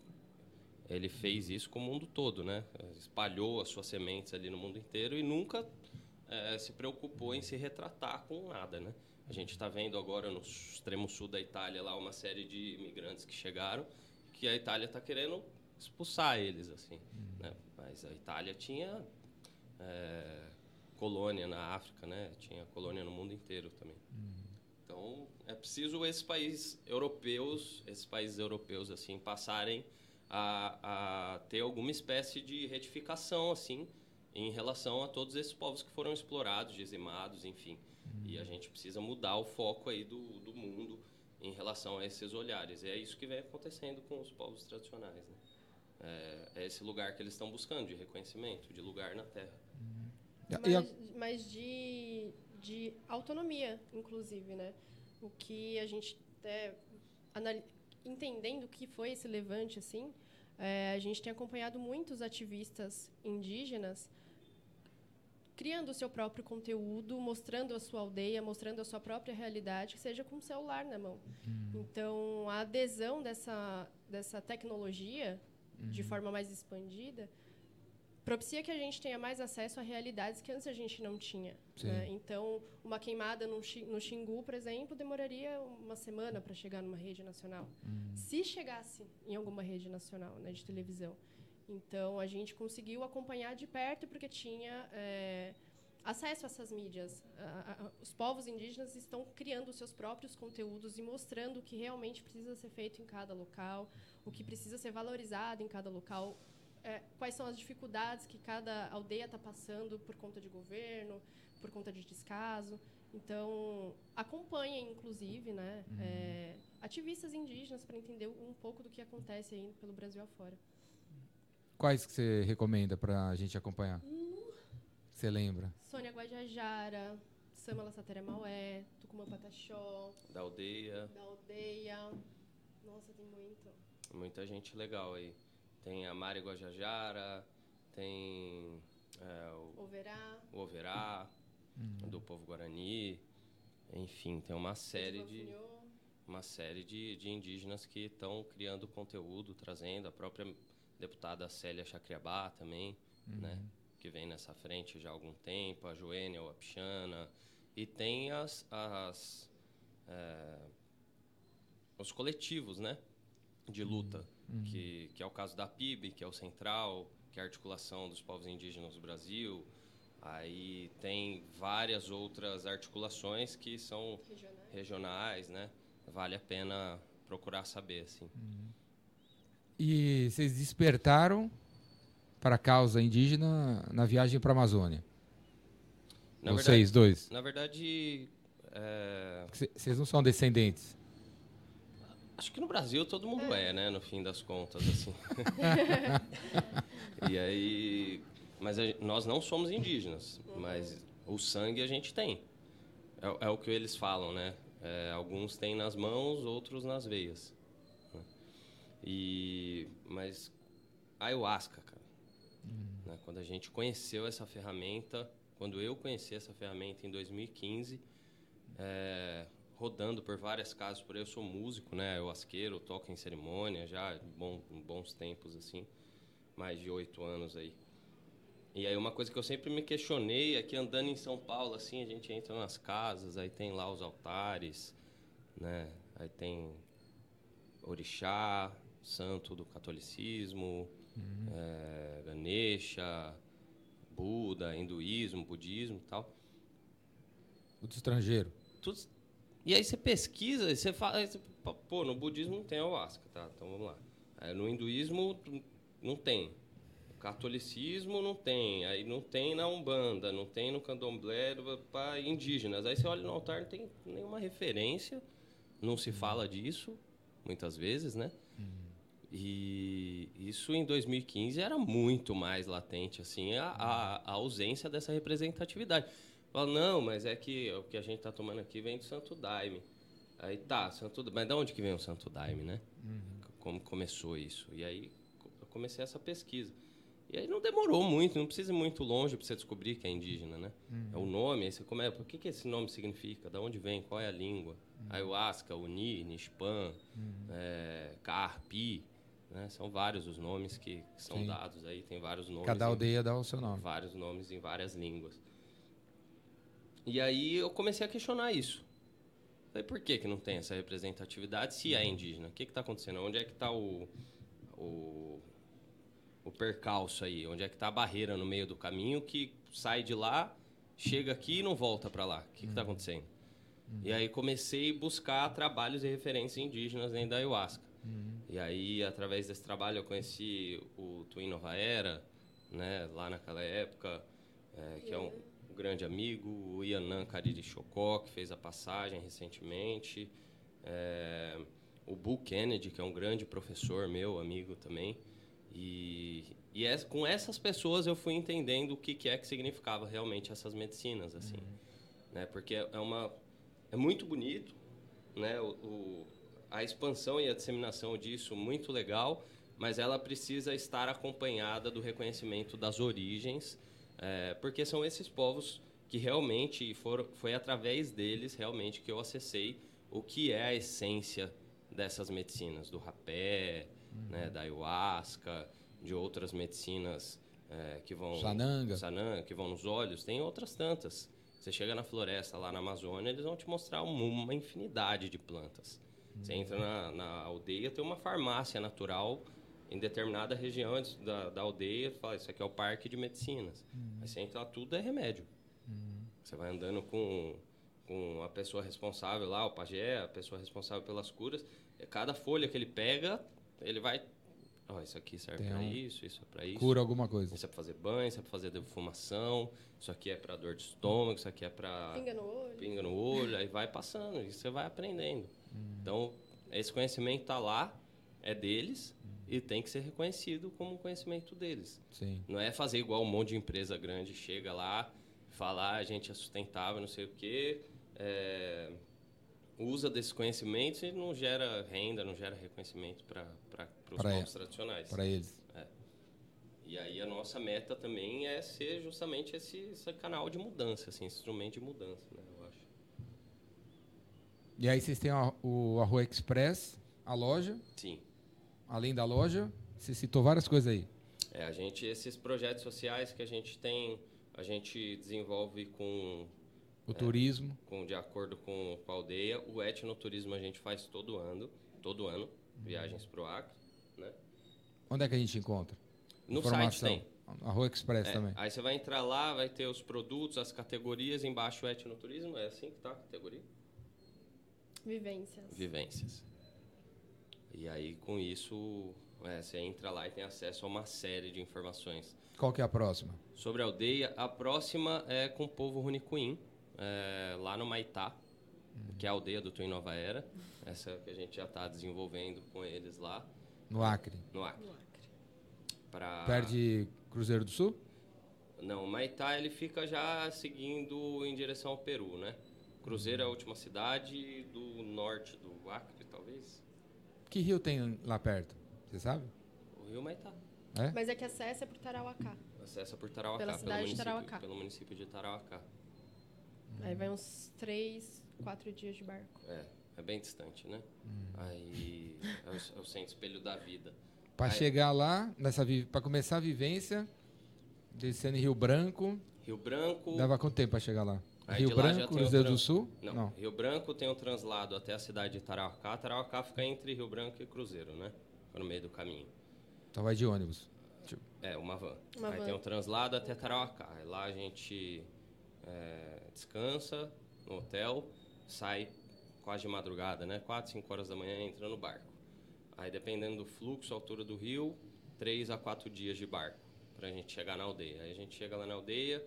ele fez isso com o mundo todo, né? Espalhou as suas sementes ali no mundo inteiro e nunca é, se preocupou em se retratar com nada, né? A gente está vendo agora no extremo sul da Itália lá uma série de imigrantes que chegaram, que a Itália está querendo expulsar eles, assim. Uhum. Né? Mas a Itália tinha é, colônia na África, né? Tinha colônia no mundo inteiro também. Uhum. Então é preciso esses países europeus, esses países europeus assim passarem a, a ter alguma espécie de retificação, assim, em relação a todos esses povos que foram explorados, dizimados, enfim. Uhum. E a gente precisa mudar o foco aí do, do mundo em relação a esses olhares. E é isso que vem acontecendo com os povos tradicionais, né? É, é esse lugar que eles estão buscando de reconhecimento, de lugar na Terra. Uhum. Mas, mas de, de autonomia, inclusive, né? O que a gente até entendendo o que foi esse levante assim, é, a gente tem acompanhado muitos ativistas indígenas criando o seu próprio conteúdo, mostrando a sua aldeia, mostrando a sua própria realidade, seja com o celular na mão. Uhum. Então, a adesão dessa, dessa tecnologia uhum. de forma mais expandida, propicia que a gente tenha mais acesso a realidades que antes a gente não tinha. Né? Então, uma queimada no, no Xingu, por exemplo, demoraria uma semana para chegar numa rede nacional. Uhum. Se chegasse em alguma rede nacional né, de televisão. Então, a gente conseguiu acompanhar de perto porque tinha é, acesso a essas mídias. A, a, os povos indígenas estão criando os seus próprios conteúdos e mostrando o que realmente precisa ser feito em cada local, o que precisa ser valorizado em cada local, é, quais são as dificuldades que cada aldeia está passando por conta de governo, por conta de descaso. Então, acompanhem, inclusive, né, uhum. é, ativistas indígenas para entender um pouco do que acontece aí pelo Brasil afora. Quais que você recomenda para a gente acompanhar? Você lembra? Sônia Guajajara, Samala Satere Maué, Tucumã Pataxó. Da aldeia. Da aldeia. Nossa, tem muito. Muita gente legal aí. Tem a Mari Guajajara, tem é, o Overá, o Overá uhum. do povo Guarani. Enfim, tem uma série de uma série de, de indígenas que estão criando conteúdo, trazendo a própria deputada Célia Chacriabá também, uhum. né? que vem nessa frente já há algum tempo, a Joênia Wapchana, e tem as, as é, os coletivos, né, de luta, uhum. que, que é o caso da PIB, que é o Central, que é a articulação dos povos indígenas do Brasil. Aí tem várias outras articulações que são regionais, regionais né? Vale a pena procurar saber, assim. Uhum. E vocês despertaram para a causa indígena na viagem para a Amazônia? Na Vocês verdade, dois? Na verdade. Vocês é... não são descendentes? Acho que no Brasil todo mundo é, é né? No fim das contas, assim. <laughs> e aí. Mas a, nós não somos indígenas, mas o sangue a gente tem. É, é o que eles falam, né? É, alguns têm nas mãos, outros nas veias. Né? E, mas ayahuasca, cara. Né? Quando a gente conheceu essa ferramenta, quando eu conheci essa ferramenta em 2015, é, rodando por várias casas por aí, eu sou músico, né? Eu asqueiro, toco em cerimônia já bom, bons tempos assim, mais de oito anos aí. E aí uma coisa que eu sempre me questionei é que andando em São Paulo assim, a gente entra nas casas, aí tem lá os altares, né? Aí tem orixá, santo do catolicismo, uhum. é, Ganesha, Buda, hinduísmo, budismo e tal. Tudo estrangeiro. Tudo, e aí você pesquisa, você fala, você, pô, no budismo não tem ayahuasca, tá? Então vamos lá. Aí, no hinduísmo não tem. No catolicismo não tem. Aí não tem na Umbanda, não tem no candomblé para indígenas. Aí você olha no altar, não tem nenhuma referência, não se fala disso, muitas vezes, né? Uhum. E isso em 2015 era muito mais latente, assim, a, a, a ausência dessa representatividade. Fala, não, mas é que o que a gente está tomando aqui vem do Santo Daime. Aí tá, Santo Mas de onde que vem o Santo Daime, né? Uhum. Como começou isso? E aí eu comecei essa pesquisa. E aí não demorou muito, não precisa ir muito longe para você descobrir que é indígena, né? Uhum. É o nome, aí você começa, o que, que esse nome significa? De onde vem? Qual é a língua? Uhum. Ayahuasca, Uni, Nispan, uhum. é, Carpi. Né? São vários os nomes que, são Sim. dados aí, tem vários nomes. Cada aldeia dá o seu nome. Vários nomes em várias línguas. E aí eu comecei a questionar isso. Falei, por que, que não tem essa representatividade se é indígena? O que está acontecendo? Onde é que está o, o, o percalço aí? Onde é que está a barreira no meio do caminho que sai de lá, chega aqui e não volta para lá? O que está acontecendo? Uhum. E aí comecei a buscar trabalhos e referências indígenas dentro da ayahuasca. Uhum. E aí, através desse trabalho, eu conheci o Twin Nova Era, né, lá naquela época, é, que é um grande amigo, o Ianan Cariri Chocó, que fez a passagem recentemente, é, o Bull Kennedy, que é um grande professor meu, amigo também. E, e é, com essas pessoas eu fui entendendo o que, que é que significava realmente essas medicinas, assim. Uhum. Né, porque é, uma... É muito bonito, né, o, o a expansão e a disseminação disso muito legal, mas ela precisa estar acompanhada do reconhecimento das origens, é, porque são esses povos que realmente foram, foi através deles realmente que eu acessei o que é a essência dessas medicinas, do rapé, né, da ayahuasca, de outras medicinas é, que vão Sananga. sananga, que vão nos olhos, tem outras tantas. Você chega na floresta lá na Amazônia, eles vão te mostrar uma, infinidade de plantas. Você entra na, na aldeia, tem uma farmácia natural em determinada região da, da aldeia, fala, isso aqui é o parque de medicinas. Aí você entra lá, tudo é remédio. Você vai andando com, com a pessoa responsável lá, o pajé, a pessoa responsável pelas curas. E Cada folha que ele pega, ele vai... Ó, isso aqui serve para um- isso, isso é para isso. Cura alguma coisa. Isso é para fazer banho, isso é para fazer defumação, isso aqui é para dor de estômago, isso aqui é para Pinga no olho. pinga no olho, aí vai passando, e você vai aprendendo. Hum. Então, esse conhecimento está lá, é deles. E tem que ser reconhecido como conhecimento deles. Sim. Não é fazer igual um monte de empresa grande chega lá, fala, ah, a gente é sustentável, não sei o quê, é, usa desses conhecimentos e não gera renda, não gera reconhecimento para os povos tradicionais. Para eles. E aí a nossa meta também é ser justamente esse, esse canal de mudança, assim, esse instrumento de mudança, né, eu acho. E aí vocês têm a- o Arroa Express, a loja. Sim. Além da loja, você citou várias coisas aí. É, a gente, esses projetos sociais que a gente tem, a gente desenvolve com, O turismo. com de acordo com, com a aldeia. O etnoturismo a gente faz todo ano, todo ano, viagens para o Acre, né? Onde é que a gente encontra? No Informação. site tem. Arroa Express É, também. aí você vai entrar lá, vai ter os produtos, as categorias, embaixo o etnoturismo, é assim que tá a categoria? Vivências. Vivências. E aí, com isso, é, você entra lá e tem acesso a uma série de informações. Qual que é a próxima? Sobre a aldeia, a próxima é com o povo Runicuim, é, lá no Maitá, que é a aldeia do Twin Nova Era. Essa que a gente já está desenvolvendo com eles lá No Acre. no Acre. No Acre. Pra... Perde Cruzeiro do Sul? Não, o Maitá ele fica já seguindo em direção ao Peru, né? Cruzeiro é a última cidade do norte do Acre, talvez. Que rio tem lá perto? Você sabe? O rio Maitá. É? Mas é que acesso é por Tarauacá. Acessa por Tarauacá, Pela pelo, cidade de município, Tarauacá. pelo município de Tarauacá. Aí vai uns três, quatro dias de barco. É, é bem distante, né? Aí é o, é o centro espelho da vida. Para chegar lá, nessa para começar a vivência, descendo em Rio Branco, Rio Branco. dava quanto tempo para chegar lá? Aí Rio Branco, tem o Cruzeiro do Sul? Não, Rio Branco tem um translado até a cidade de Tarauacá. Tarauacá fica entre Rio Branco e Cruzeiro, né? Fica no meio do caminho. Então vai de ônibus. Tipo, É, uma van. Uma Aí van. tem um translado até Tarauacá. Aí lá a gente é, descansa no hotel, sai quase de madrugada, né? 4, 5 horas da manhã entra no barco. Aí dependendo do fluxo, a altura do rio, 3 a 4 dias de barco pra gente chegar na aldeia. Aí a gente chega lá na aldeia,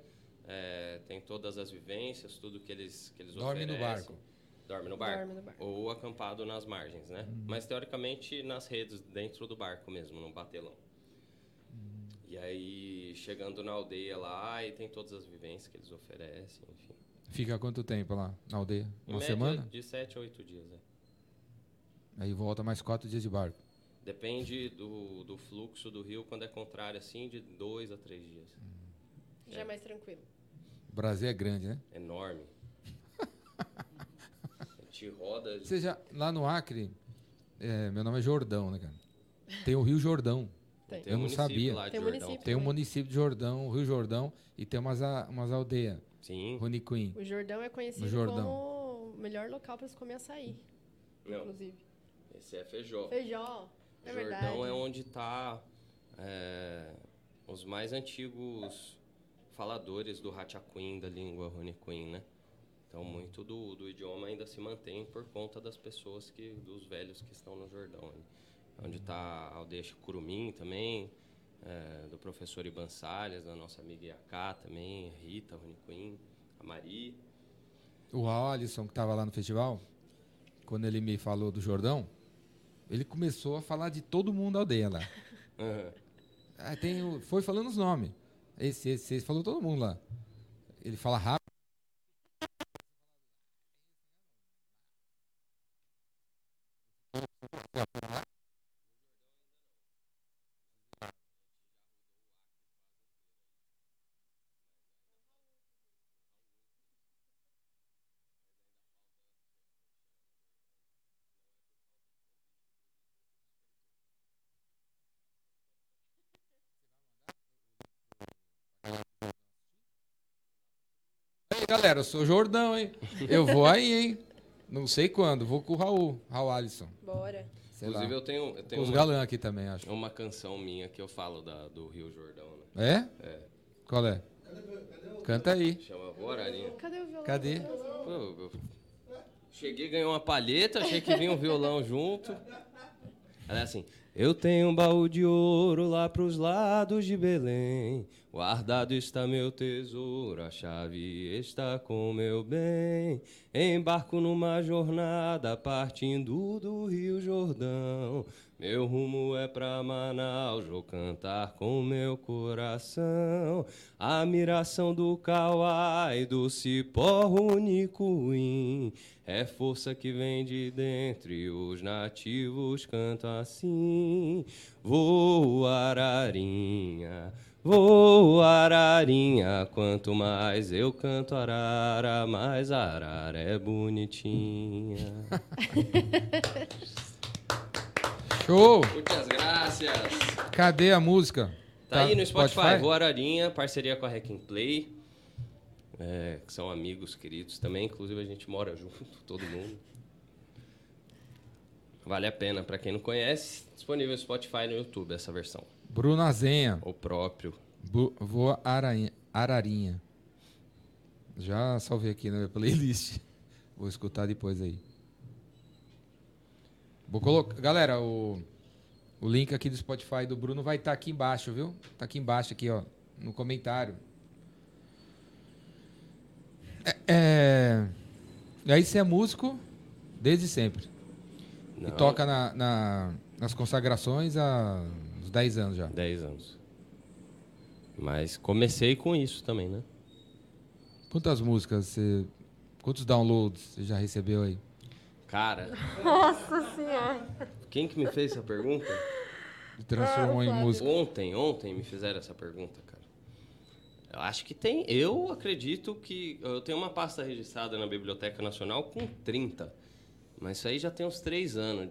é, tem todas as vivências, tudo que eles, que eles Dorme no oferecem. barco. Dorme no barco. Dorme no barco. Ou acampado nas margens, né? Mas teoricamente nas redes, dentro do barco mesmo, no batelão. E aí, chegando na aldeia lá, e tem todas as vivências que eles oferecem, enfim. fica quanto tempo lá na aldeia? Em Uma média, semana? de 7 a 8 dias, é. Aí volta mais quatro dias de barco. Depende do, do fluxo do rio, quando é contrário, assim, de 2 a 3 dias. Já é mais tranquilo. O Brasil é grande, né? Enorme. <laughs> A gente roda... Você já, lá no Acre, é, meu nome é Jordão, né, cara? Tem o Rio Jordão. Tem. tem eu um não município sabia. Lá de Tem um Jordão. município. Tem o também. município de Jordão, o Rio Jordão, e tem umas, a- umas aldeias, Sim. Runicuim. O Jordão é conhecido O Jordão. como o melhor local para se comer açaí, Não, inclusive. esse é feijó. Feijó, é Jordão verdade. é onde está os mais antigos faladores do Hatchaquim, da língua Runicuim, né? Então, muito do, do idioma ainda se mantém por conta das pessoas, que dos velhos que estão no Jordão. Onde está a aldeia Curumim também, é, do professor Iban Salles, da nossa amiga Iacá também, a Rita Runicuim, a Mari. O Alisson, que estava lá no festival, quando ele me falou do Jordão, ele começou a falar de todo mundo da aldeia lá. <laughs> Ah, tem foi falando os nomes. Esse, esse, esse, falou todo mundo lá. Ele fala rápido. Ei, galera, eu sou Jordão, hein? Eu vou aí, hein? Não sei quando, vou com o Raul, Raul Alisson. Bora. Sei Inclusive, lá. eu tenho, eu tenho os galãs aqui também, acho. uma canção minha que eu falo da, do Rio Jordão, né? É? É. Qual é? Canta aí. Chama Guararinha. Cadê o violão? Cadê? Pô, eu cheguei, ganhei uma palheta, achei que vinha um violão junto. Ela é assim. Eu tenho um baú de ouro lá pros lados de Belém. Guardado está meu tesouro, a chave está com meu bem. Embarco numa jornada partindo do Rio Jordão. Meu rumo é pra Manaus, vou cantar com meu coração. A miração do Kauá e do cipó Runicuim é força que vem de dentro e os nativos cantam assim. Vou ararinha, vou ararinha, quanto mais eu canto arara, mais arara é bonitinha. <laughs> Show! Muitas graças. Cadê a música? Tá, aí no Spotify, Vou Ararinha, parceria com a Hack Play, é, que são amigos queridos também, inclusive a gente mora junto, todo mundo. Vale a pena, pra quem não conhece, disponível no Spotify e no YouTube essa versão. Bruno Azenha. O próprio. Bu- Vou Ararinha. Ararinha. Já salvei aqui na minha playlist. <laughs> Vou escutar depois aí. Vou colocar. Galera, o, o link aqui do Spotify do Bruno vai estar aqui embaixo, viu? Tá aqui embaixo, aqui, ó. No comentário. É. é... E aí você é músico desde sempre. E Não, toca na, na- nas consagrações há uns 10 anos já. 10 anos. Mas comecei com isso também, né? Quantas músicas você. Quantos downloads você já recebeu aí? Cara, Nossa senhora. quem que me fez essa pergunta? E transformou em música? Ontem, ontem me fizeram essa pergunta, cara. Eu acho que tem. Eu acredito que. Eu tenho uma pasta registrada na Biblioteca Nacional com 30. Mas isso aí já tem uns 3 anos.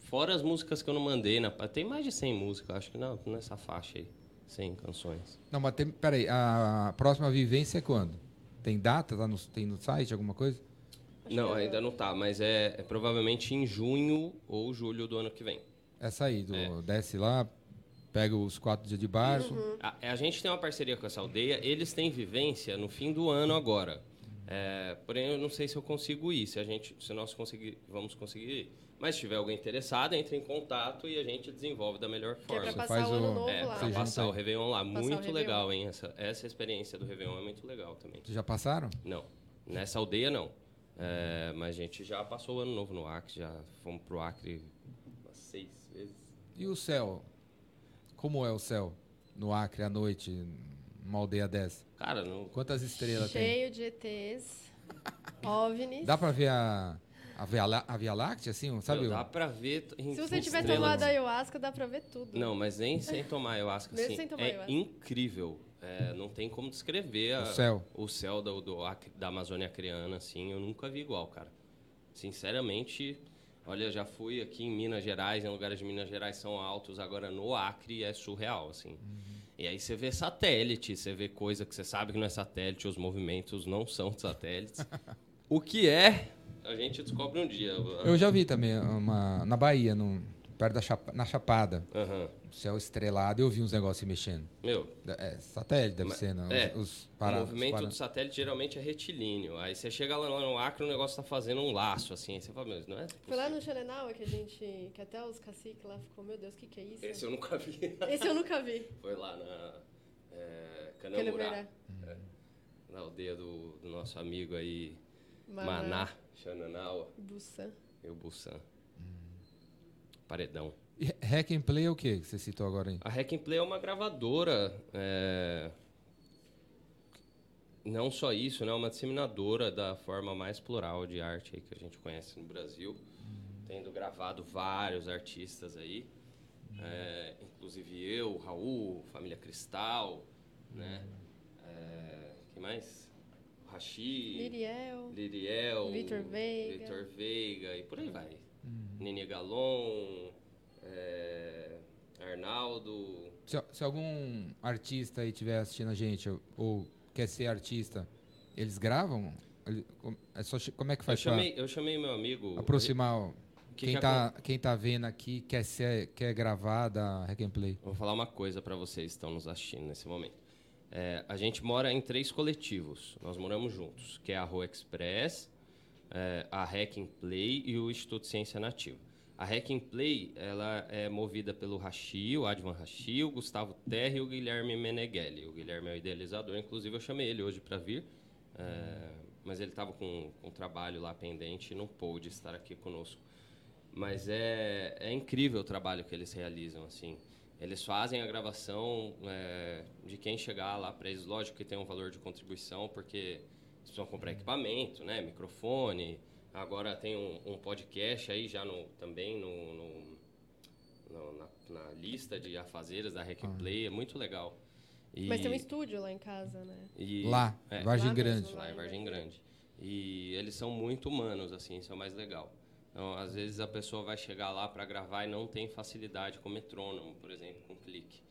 Fora as músicas que eu não mandei. Na, tem mais de 100 músicas, acho que não, nessa faixa aí. 100 canções. Não, mas tem, peraí, a próxima vivência é quando? Tem data? Tá no, tem no site alguma coisa? Não, ainda não tá, mas é, é provavelmente em junho ou julho do ano que vem. Essa aí, do, É. desce lá, pega os quatro dias de barco. A, a gente tem uma parceria com essa aldeia, eles têm vivência no fim do ano agora. É, porém, eu não sei se eu consigo ir, se, a gente, se nós conseguir, vamos conseguir ir. Mas se tiver alguém interessado, entre em contato e a gente desenvolve da melhor Que é forma. pra Você passar faz o ano o- novo É, lá. pra passar o Réveillon lá. o muito Réveillon. legal, hein? Essa, essa experiência do Réveillon é muito legal também. Vocês já passaram? Não, nessa aldeia não. É, mas a gente já passou o ano novo no Acre, já fomos pro Acre umas seis vezes. E o céu? Como é o céu no Acre à noite, numa aldeia dessa? Cara, não, Quantas estrelas tem? Cheio de ETs, <laughs> OVNIs. Dá pra ver a, a, Via, a Via Láctea, assim? Sabe? Meu, dá pra ver. em- Se você tiver tomado ayahuasca, dá pra ver tudo. Não, mas nem sem tomar ayahuasca, Mesmo assim, sem tomar é ayahuasca. incrível. É, não tem como descrever a- O céu. o céu do, do da Amazônia Acreana, assim, eu nunca vi igual, cara. Sinceramente, olha, já fui aqui em Minas Gerais, em lugares de Minas Gerais são altos, agora no Acre é surreal, assim. E aí você vê satélite, você vê coisa que você sabe que não é satélite, os movimentos não são satélites. <laughs> o que é, a gente descobre um dia. Eu já vi também uma, na Bahia, no, perto da Chapa- na Chapada. Aham. Céu estrelado, eu vi uns negócios mexendo. Meu, É, satélite deve Mas- ser, não? é, Os, os para- o movimento os para- do satélite geralmente é retilíneo. Aí você chega lá no Acre, o negócio tá fazendo um laço, assim. Aí você fala, mas não é Foi lá no Xerenaua que a gente. que até os caciques lá ficou, meu Deus, o que, que é isso? Esse eu nunca vi. Esse eu nunca vi. <laughs> Foi lá na é, Canamurá, é, na aldeia do, do nosso amigo aí, Maná. Maná, Xananaua Buçã. e o Bussan. Paredão. E Hack and Play é o que que você citou agora aí? A Hack and Play é uma gravadora. é, Não só isso, né? É uma disseminadora da forma mais plural de arte aí que a gente conhece no Brasil. Tendo gravado vários artistas aí. é, inclusive eu, Raul, Família Cristal, né? É, quem mais? Rashi, Liriel. Liriel, Vitor Veiga. Vitor Veiga e por aí vai. Nini Galon, é, Arnaldo. Se, se algum artista aí estiver assistindo a gente ou, quer ser artista, eles gravam? É só, como é que Eu faz pra chamei, eu chamei meu amigo. aproximar? o- que quem, que tá, quem tá vendo aqui quer, ser, quer gravar da Hack and Play. Vou falar uma coisa para vocês que estão nos assistindo nesse momento. É, a gente mora em três coletivos. Nós moramos juntos, que é a Rua Express, é, a Hack Play e o Instituto Ciência Nativa. A Hack Play ela é movida pelo Rachi, o Advan Rachi, o Gustavo Terra e o Guilherme Meneghelli. O Guilherme é o idealizador, inclusive eu chamei ele hoje para vir, é, mas ele estava com, com trabalho lá pendente e não pôde estar aqui conosco. Mas é, é incrível o trabalho que eles realizam, assim. Eles fazem a gravação é, de quem chegar lá para eles. Lógico que tem um valor de contribuição, porque precisam comprar equipamento, né? Microfone. Agora tem um, um podcast aí já no, também no, no- no- na, na lista de afazeres da Rec Play. É muito legal. E- Mas tem um estúdio lá em casa, né? e- Lá, é, Vargem Lá Grande. mesmo, lá em Vargem Grande. E eles são muito humanos, assim, isso é o mais legal. Então, às vezes a pessoa vai chegar lá para gravar e não tem facilidade com metrônomo, por exemplo, com clique.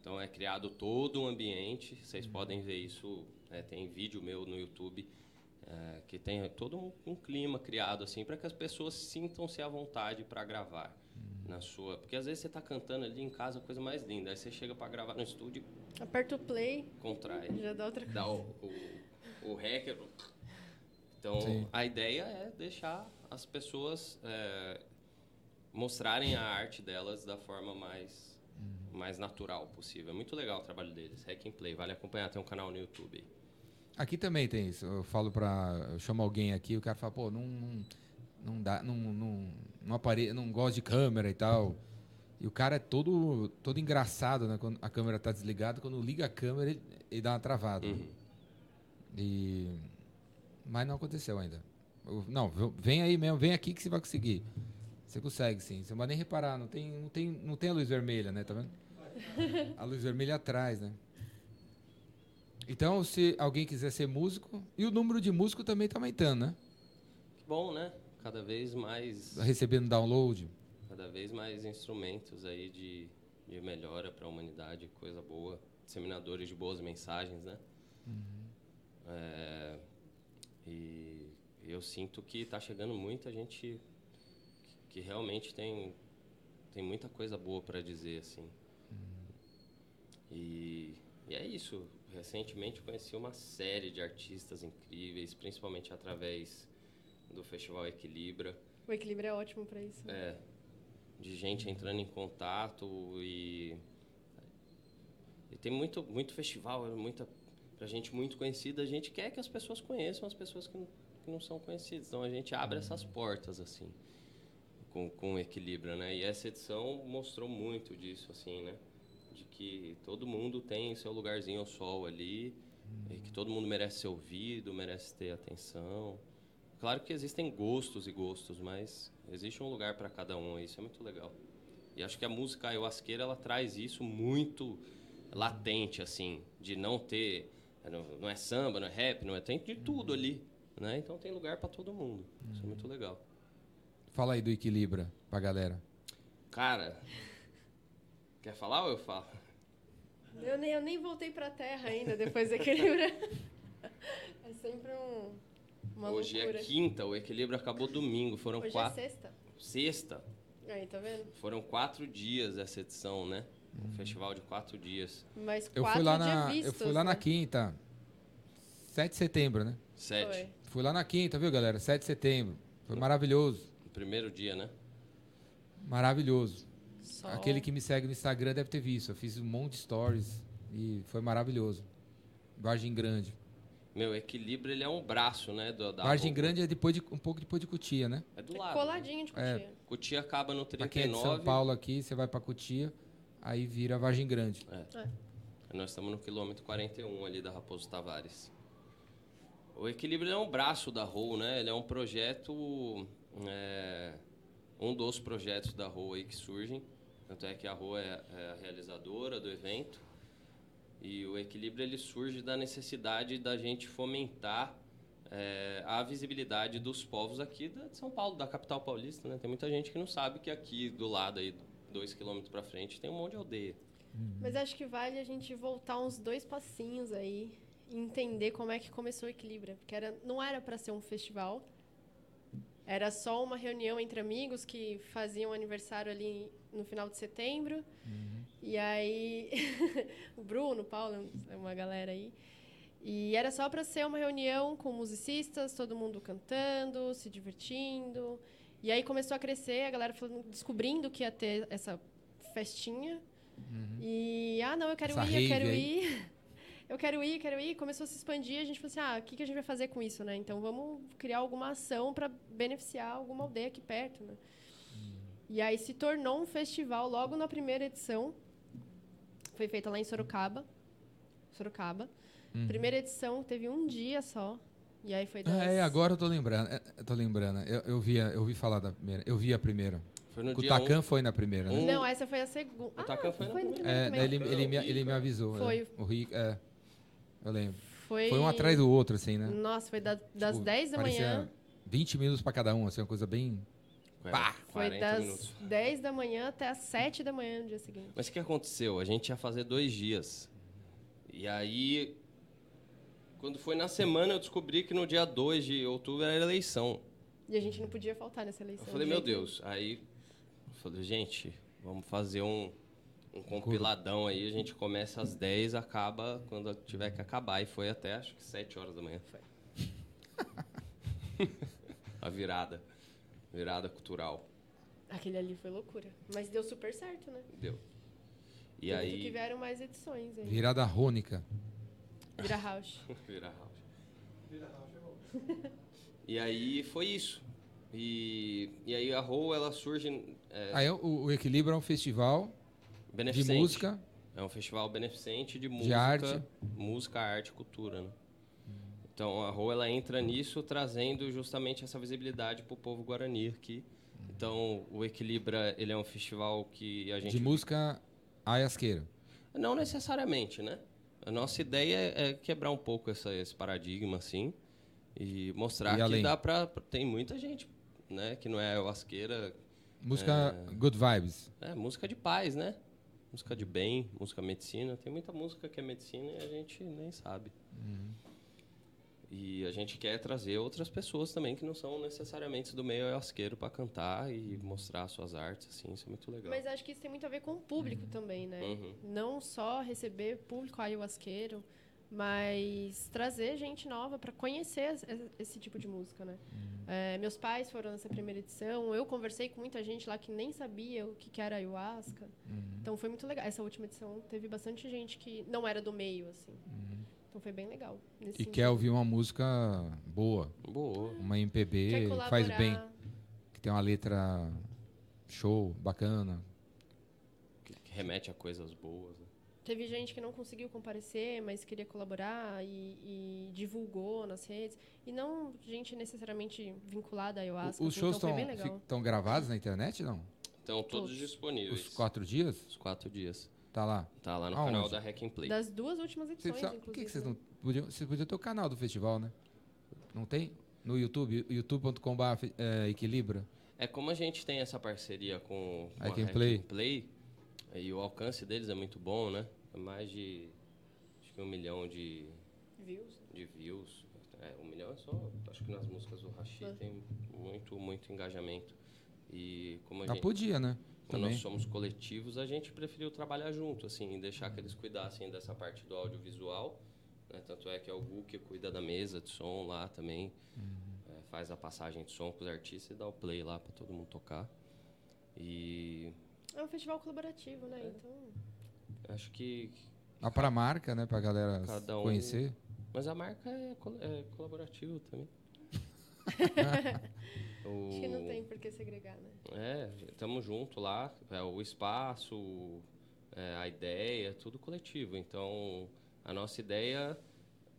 Então é criado todo um ambiente, vocês podem ver isso, é, tem vídeo meu no YouTube, é, que tem todo um, um clima criado assim para que as pessoas sintam-se à vontade para gravar na sua, porque às vezes você está cantando ali em casa, a coisa mais linda, aí você chega para gravar no estúdio, Aperta o play, contrai já dá outra coisa. dá o, o, o hacker. Então, Sim. a ideia é deixar as pessoas é, mostrarem a arte delas da forma mais, mais natural possível. É muito legal o trabalho deles. Hack and Play, vale acompanhar, tem um canal no YouTube. Aqui também tem isso. Eu falo pra. Eu chamo alguém aqui, o cara fala, pô, não. Não, não dá. Não, não, não, apare... não gosta de câmera e tal. E o cara é todo, todo engraçado, né? Quando a câmera tá desligada, quando liga a câmera, ele, ele dá uma travada. Uhum. E... Mas não aconteceu ainda. Eu- Não, vem aí mesmo, vem aqui que você vai conseguir. Você consegue, sim. Você não vai nem reparar, não tem, não tem, não tem a luz vermelha, né? Tá vendo? <laughs> A luz vermelha é atrás, né? Então, se alguém quiser ser músico, e o número de músicos também tá aumentando, né? Que bom, né? Cada vez mais, Tá recebendo download. cada vez mais instrumentos aí de, de melhora para a humanidade, coisa boa. Disseminadores de boas mensagens, né? É, e eu sinto que está chegando muita gente que, que realmente tem, tem muita coisa boa para dizer, assim. E, e é isso. Recentemente conheci uma série de artistas incríveis, principalmente através do Festival Equilibra. O equilíbrio é ótimo pra isso. É, de gente entrando em contato e, e tem muito muito festival, é muita pra gente muito conhecida, a gente quer que as pessoas conheçam as pessoas que não, que não são conhecidas. Então a gente abre essas portas assim com com equilíbrio, né? E essa edição mostrou muito disso assim, né? Que todo mundo tem seu lugarzinho ao sol ali, e que todo mundo merece ser ouvido, merece ter atenção. Claro que existem gostos e gostos, mas existe um lugar para cada um, isso é muito legal. E acho que a música ayahuasqueira ela traz isso muito latente, assim, de não ter. Não, não é samba, não é rap, não é. Tem de tudo ali. Né? Então tem lugar para todo mundo. Isso é muito legal. Fala aí do Equilibra pra galera. Cara, quer falar ou eu falo? Eu, nem, eu nem voltei pra terra ainda depois do equilíbrio. <laughs> é sempre um, uma Hoje loucura. é quinta, o equilíbrio acabou domingo. Foram Hoje quatro. é sexta. Sexta. Aí, tá vendo? Foram quatro dias essa edição, né? Um festival de quatro dias. Mas Eu quatro fui lá na, vistos, eu fui lá na né? quinta. 7 de setembro, né? Sete. Foi. Fui lá na quinta, viu, galera? 7 de setembro. Foi maravilhoso. No primeiro dia, né? Maravilhoso. Sol. Aquele que me segue no Instagram deve ter visto. Eu fiz um monte de stories e foi maravilhoso. Vargem Grande. Meu, equilíbrio ele é um braço, né? Do, da Vargem roupa. Grande é depois de, um pouco depois de Cutia, né? É do É lado. coladinho de É. coxinha. Cotia acaba no Pra quem é de 39. São Paulo aqui, você vai pra Cutia, aí vira Vargem Grande. Nós estamos no quilômetro 41 ali da Raposo Tavares. O equilíbrio é um braço da ROU, né? Ele é um projeto, é, um dos projetos da ROU aí que surgem. Tanto é que a ROU é, é a realizadora do evento. E o equilíbrio ele surge da necessidade da gente fomentar é, a visibilidade dos povos aqui da- de São Paulo, da capital paulista, né? Tem muita gente que não sabe que aqui do lado aí dois quilômetros para frente tem um monte de aldeia. Mas acho que vale a gente voltar uns dois passinhos aí e entender como é que começou o Equilibra. Porque era, não era para ser um festival, era só uma reunião entre amigos que faziam aniversário ali no final de setembro. E aí, <laughs> o Bruno, o Paulo, é uma galera aí. E era só para ser uma reunião com musicistas, todo mundo cantando, se divertindo. E aí começou a crescer, a galera falando, descobrindo que ia ter essa festinha. E, ah, não, eu quero Essa ir, eu quero ir. <laughs> Eu quero ir, quero ir. Começou a se expandir, a gente falou assim, ah, o que, que a gente vai fazer com isso, né? Então, vamos criar alguma ação para beneficiar alguma aldeia aqui perto, né? E aí se tornou um festival logo na primeira edição. Foi feita lá em Sorocaba. Sorocaba. Primeira edição teve um dia só. E aí foi das... Ah, é, agora eu tô lembrando. é, eu tô lembrando. Eu, eu, via, eu vi falar da primeira. Eu vi a primeira. Foi no O dia Takan um, foi na primeira, né? Não, essa foi a segunda. O Takan foi na primeira. É, ele, ele, me, Foi o ele me avisou. é. Foi. O Rico, é. Eu lembro. Foi... Foi um atrás do outro, assim, né? Nossa, foi da- das Tipo, 10 da manhã. 20 minutos pra cada um, assim, uma coisa bem. É, Pá! Foi 40 das minutos. 10 da manhã até as 7 da manhã no dia seguinte. Mas o que aconteceu? A gente ia fazer dois dias. E aí, quando foi na semana, eu descobri que no dia 2 de outubro era eleição. E a gente não podia faltar nessa eleição. Eu falei, meu. Deus. Aí, eu falei, gente, vamos fazer um, um compiladão aí. A gente começa às 10, acaba quando tiver que acabar. E foi até, acho que 7 horas da manhã. <laughs> A virada. Virada cultural. Aquele ali foi loucura. Mas deu super certo, né? Deu. E Tanto que aí... vieram mais edições aí. Virada rônica. Vira house. <laughs> Vira house. E aí foi isso. E, e aí a Roll, ela surge é, Aí o, o Equilíbrio é um festival de música. É um festival beneficente de música, arte. música, arte e cultura, né? Então a Roll, ela entra nisso trazendo justamente essa visibilidade para o povo guarani aqui. Então o Equilibra, ele é um festival que a gente De música aiasqueira. Não necessariamente, né? A nossa ideia é quebrar um pouco essa, esse paradigma, assim, e mostrar E que além? dá pra- Tem muita gente, né? Que não é ayahuasqueira, Música good vibes. é música de paz, né? Música de bem, música medicina. Tem muita música que é medicina e a gente nem sabe. E a gente quer trazer outras pessoas também que não são necessariamente do meio ayahuasqueiro para cantar e mostrar suas artes, assim, isso é muito legal. Mas acho que isso tem muito a ver com o público também, né? Uhum. Não só receber público ayahuasqueiro, mas trazer gente nova para conhecer es- es- esse tipo de música, né? É, meus pais foram nessa primeira edição, eu conversei com muita gente lá que nem sabia o que, que era ayahuasca. Então foi muito legal. Essa última edição teve bastante gente que não era do meio, assim. Então foi bem legal. nesse E sentido. quer ouvir uma música boa. Boa. Uma MPB que faz bem. Que tem uma letra show, bacana. Que que remete a coisas boas. Né? Teve gente que não conseguiu comparecer, mas queria colaborar e, e divulgou nas redes. E não gente necessariamente vinculada à ayahuasca. Os assim, shows então estão estão gravados na internet, não? Estão todos, Todos. disponíveis. Os quatro dias? Os quatro dias. Tá lá. Tá lá no Aonde? canal da Hack and Play. Das duas últimas edições, precisam- Por que, que vocês inclusive, não podiam... Vocês podiam ter o canal do festival, né? Não tem? No YouTube, youtube.com.br é, Equilibra. É como a gente tem essa parceria com, com Hack a and Hack Play. and Play, e o alcance deles é muito bom, né? É mais de acho que um milhão de, Views. de views. É, um milhão é só. Acho que nas músicas do Rashi É. tem muito, muito engajamento. E como a Ah, gente. podia, né? Como nós somos coletivos, a gente preferiu trabalhar junto, assim, deixar que eles cuidassem dessa parte do audiovisual. Né? Tanto é que é o Gu que cuida da mesa de som lá também, Uhum. é, faz a passagem de som com os artistas e dá o play lá para todo mundo tocar. E É um festival colaborativo, né? É. Então. acho que. Ah, pra marca, né? Pra galera Cada um- conhecer. Mas a marca é, col- é colaborativa também. <laughs> <laughs> O- Acho que não tem por que segregar, né? É, estamos junto lá, é, o espaço, é, a ideia, tudo coletivo. Então, a nossa ideia,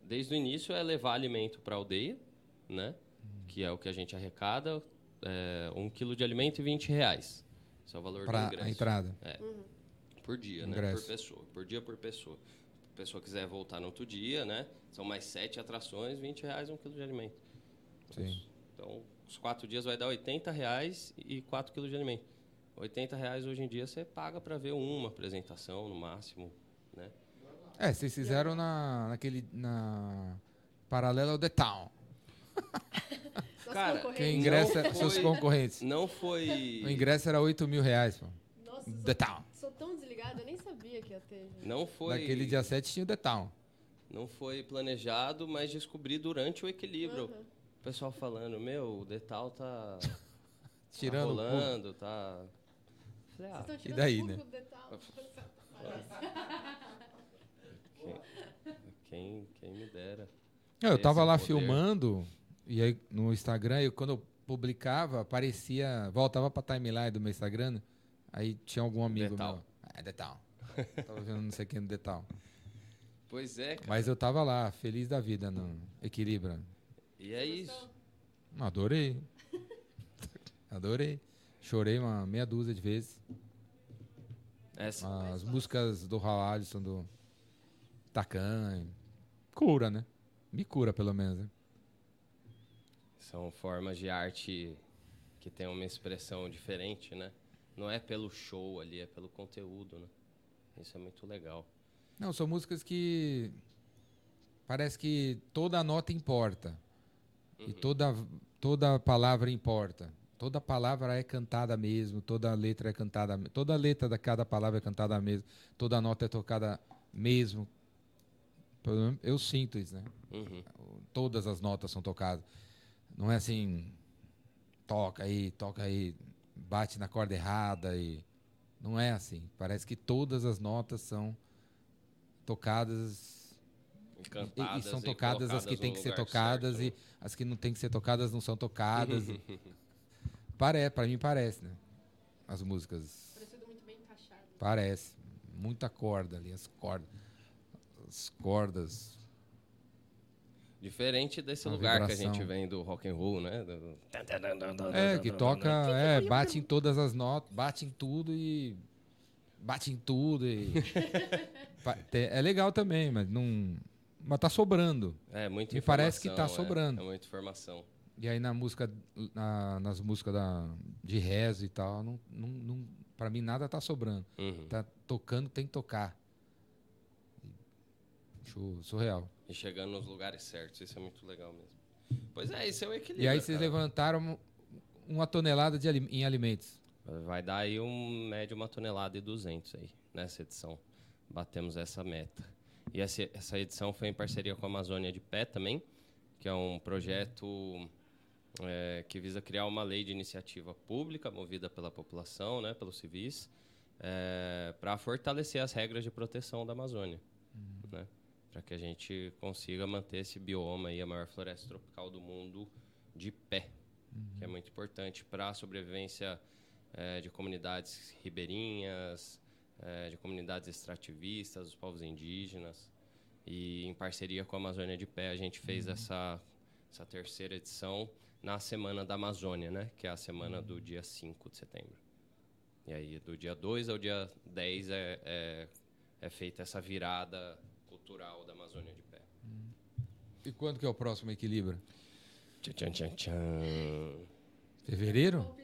desde o início, é levar alimento para a aldeia, né? Que é o que a gente arrecada, é, um quilo de alimento e 20 reais. Esse é o valor do Pra ingresso. a entrada. Por dia, né? Ingresso. Por pessoa. Por dia por pessoa. Se a pessoa quiser voltar no outro dia, né? São mais sete atrações, 20 reais um quilo de alimento. Sim. Então, os quatro dias vai dar 80 reais e 4 quilos de alimento. 80 reais hoje em dia você paga para ver uma apresentação no máximo, né? É, vocês fizeram na, naquele. na. Paralela ao The Town. <laughs> Cara, Não ingressa, foi- seus concorrentes. Não foi. O ingresso era 8 mil reais, pô. Nossa, The sou, Town. sou tão desligada, eu nem sabia que ia ter. gente. Não foi. Naquele dia 7 tinha o The Town. Não foi planejado, mas descobri durante o equilíbrio. Uhum. O pessoal falando, meu, o Detal tá, tá <laughs> Tirando. cu. rolando, tá. Falei, Vocês ah, e tirando daí, o né? <laughs> quem, quem me dera. Eu Esse tava lá poder. filmando, e aí no Instagram, e quando eu publicava, aparecia, voltava pra timeline do meu Instagram, aí tinha algum amigo Detal. meu. Ah, Detal. tava vendo não sei quem no Detal. Pois é, cara. Mas eu tava lá, feliz da vida no Equilibra. E é isso. Adorei. <laughs> Adorei. Chorei uma meia dúzia de vezes. Essa, As músicas do Hal Alisson, do Takan. Cura, né? Me cura, pelo menos. Né? São formas de arte que tem uma expressão diferente, né? Não é pelo show ali, é pelo conteúdo, né? Isso é muito legal. Não, são músicas que. Parece que toda nota importa. E toda, toda palavra importa. Toda palavra é cantada mesmo, toda letra é cantada, toda letra da cada palavra é cantada mesmo, toda nota é tocada mesmo. Eu sinto isso, né? Uhum. Todas as notas são tocadas. Não é assim, toca aí, toca aí, bate na corda errada e não é assim. Parece que todas as notas são tocadas E e- e, são e tocadas as que têm que ser tocadas certo, e as que não têm que ser tocadas não são tocadas. <laughs> Pare, para mim parece, né? As músicas Parece tudo muito bem encaixado. parece muita corda ali, as cordas, as cordas. Diferente desse Uma lugar que a vibração. gente vem do rock and roll, né? Do- É que toca, é, bate em todas as notas, bate em tudo e bate em tudo e <laughs> é legal também, mas não, mas tá sobrando. É, muito Me parece que tá é. sobrando. É, muita informação. E aí na música, na- nas músicas da, de rezo e tal, não, não, não, para mim nada tá sobrando. Uhum. Tá tocando, tem que tocar. Show, surreal. E chegando nos lugares certos, isso é muito legal mesmo. Pois é, isso é o equilíbrio. E aí vocês cara. levantaram uma tonelada de em alimentos. Vai dar aí um médio uma tonelada e 200 aí, nessa edição. Batemos essa meta. E essa, essa edição foi em parceria com a Amazônia de Pé também, que é um projeto é, que visa criar uma lei de iniciativa pública movida pela população, né, pelos civis, para fortalecer as regras de proteção da Amazônia, né, para que a gente consiga manter esse bioma aí, a maior floresta tropical do mundo, de pé, que é muito importante para a sobrevivência eh, de comunidades ribeirinhas, eh, de comunidades extrativistas, dos povos indígenas. E em parceria com a Amazônia de Pé, a gente fez essa, essa terceira edição na Semana da Amazônia, né? que é a semana do dia 5 de setembro. E aí, do dia 2 ao dia 10 é, é, é feita essa virada cultural da Amazônia de Pé. E quando que é o próximo equilíbrio? Tchan, tchan, tchan, tchan. Fevereiro?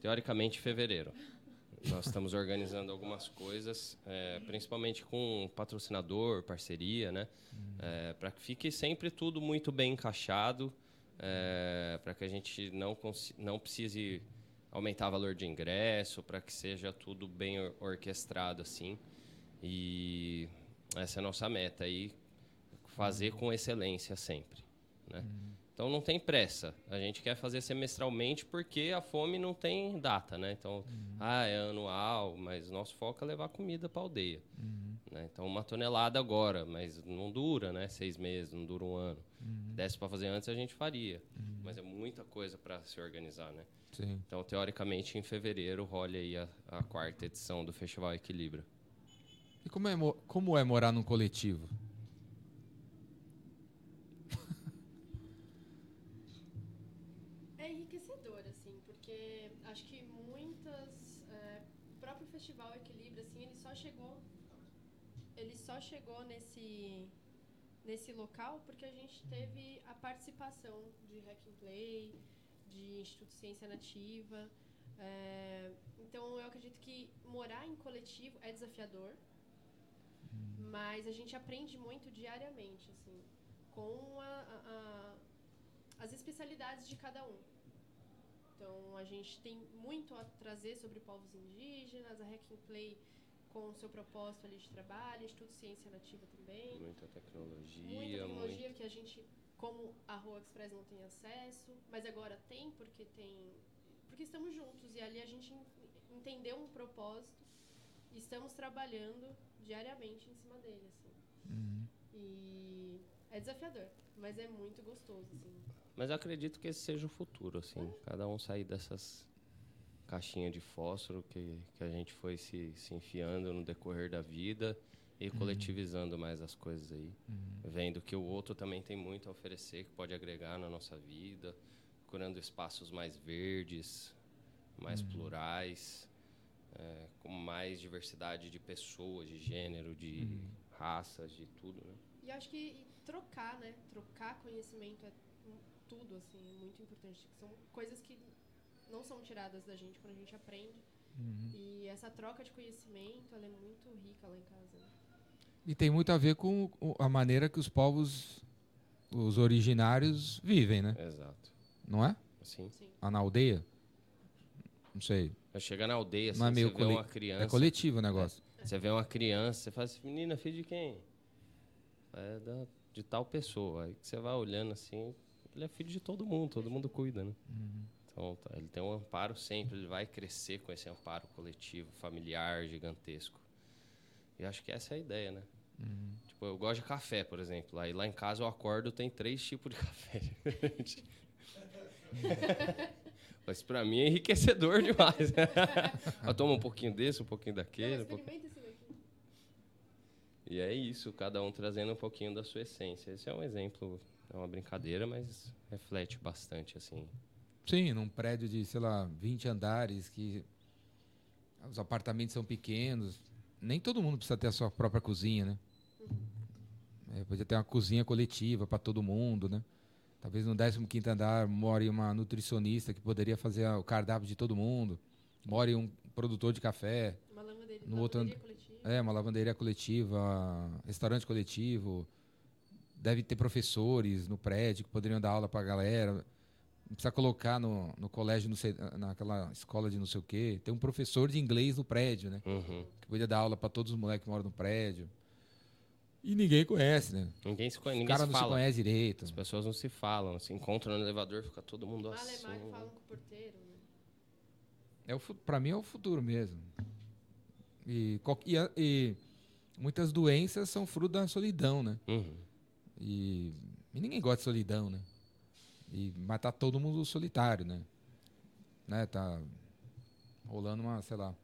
Teoricamente, fevereiro. Nós estamos organizando algumas coisas, é, principalmente com patrocinador, parceria, né? para que fique sempre tudo muito bem encaixado, para que a gente não, não precise aumentar o valor de ingresso, para que seja tudo bem or- orquestrado assim. E essa é a nossa meta aí, fazer com excelência sempre, né? Então não tem pressa. A gente quer fazer semestralmente porque a fome não tem data, né? Então, ah, é anual, mas nosso foco é levar comida para a aldeia. né? Então uma tonelada agora, mas não dura, né? Seis meses, não dura um ano. Desse para fazer antes a gente faria, mas é muita coisa para se organizar, né? Sim. Então teoricamente em fevereiro rola aí a, a quarta edição do Festival Equilíbrio. E como é, mo- como é morar num coletivo? É enriquecedor, assim, porque acho que muitas. é, o próprio Festival Equilíbrio, assim, ele só chegou. Ele só chegou nesse, nesse local porque a gente teve a participação de Hack and Play, de Instituto Ciência Nativa, É, então, eu acredito que morar em coletivo é desafiador, mas a gente aprende muito diariamente, assim, com a, a, a, as especialidades de cada um. Então, a gente tem muito a trazer sobre povos indígenas, a Hacking Play com o seu propósito ali de trabalho, Instituto Ciência Nativa também. Muita tecnologia. Muita tecnologia muito... que a gente, como a Rua Express não tem acesso, mas agora tem porque tem... Porque estamos juntos e ali a gente entendeu um propósito e estamos trabalhando diariamente em cima dele, assim. Uhum. E é desafiador, mas é muito gostoso, assim. Mas eu acredito que esse seja o futuro, assim. Cada um sair dessas caixinhas de fósforo que, que a gente foi se, se enfiando no decorrer da vida e uhum. coletivizando mais as coisas aí. Uhum. Vendo que o outro também tem muito a oferecer, que pode agregar na nossa vida, procurando espaços mais verdes, mais uhum. plurais, é, com mais diversidade de pessoas, de gênero, de uhum. raças, de tudo, né? E acho que trocar, né? Trocar conhecimento é tudo, assim, é muito importante. São coisas que não são tiradas da gente quando a gente aprende. Uhum. E essa troca de conhecimento, ela é muito rica lá em casa. Né? E tem muito a ver com a maneira que os povos, os originários, vivem, né? Exato. Não é? Sim. Sim. Ah, na aldeia? Não sei. Chega na aldeia, assim, não é meio você vê uma criança... É coletivo o negócio. É. Você vê uma criança, você fala assim, menina, filho de quem? É da, de tal pessoa. Aí você vai olhando assim, ele é filho de todo mundo, todo mundo cuida, né? Uhum. Então, ele tem um amparo sempre, ele vai crescer com esse amparo coletivo, familiar, gigantesco. E acho que essa é a ideia, né? Uhum. Tipo, eu gosto de café, por exemplo. Aí lá em casa eu acordo, tem três tipos de <laughs> café diferentes. <laughs> Mas para mim é enriquecedor demais. <laughs> eu tomo um pouquinho desse, um pouquinho daquele. Não, um pouquinho... E é isso, cada um trazendo um pouquinho da sua essência. Esse é um exemplo, é uma brincadeira, mas reflete bastante, assim. Sim, num prédio de, sei lá, 20 andares, que os apartamentos são pequenos. Nem todo mundo precisa ter a sua própria cozinha, né? É, podia ter uma cozinha coletiva para todo mundo, né? Talvez no 15 andar more uma nutricionista que poderia fazer o cardápio de todo mundo. More um produtor de café. Uma lavanderia, no outro lavanderia coletiva. É, uma lavanderia coletiva, restaurante coletivo. Deve ter professores no prédio que poderiam dar aula para a galera. Não precisa colocar no, no colégio, no, naquela escola de não sei o quê. Tem um professor de inglês no prédio, né? Uhum. Que podia dar aula para todos os moleques que moram no prédio. E ninguém conhece, né? Ninguém se conhece. Os caras não fala. se conhece direito. As pessoas não se falam, se encontram no elevador, fica todo mundo Mal assim. Mal falam com o porteiro, né? É o, pra mim é o futuro mesmo. E, e, e muitas doenças são fruto da solidão, né? Uhum. E, e, ninguém gosta de solidão, né? E, mas tá todo mundo solitário, né? né? Tá rolando uma, sei lá,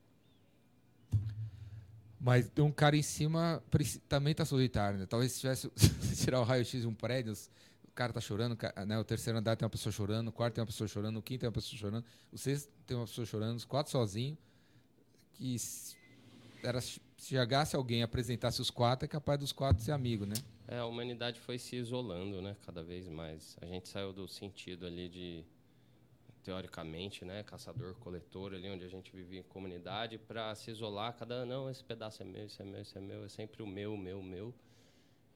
mas tem um cara em cima, também tá solitário, né? Talvez se tivesse <laughs> tirar o raio-x de um prédio, o cara tá chorando, né? O terceiro andar tem uma pessoa chorando, o quarto tem uma pessoa chorando, o quinto tem uma pessoa chorando, o sexto tem uma pessoa chorando, os quatro sozinho. Que era se chegasse alguém apresentasse os quatro, é capaz dos quatro ser amigo, né? É, a humanidade foi se isolando, né? Cada vez mais. A gente saiu do sentido ali de teoricamente, né, caçador-coletor, ali onde a gente vivia em comunidade, para se isolar, cada não, esse pedaço é meu, esse é meu, esse é meu, é sempre o meu, meu, meu.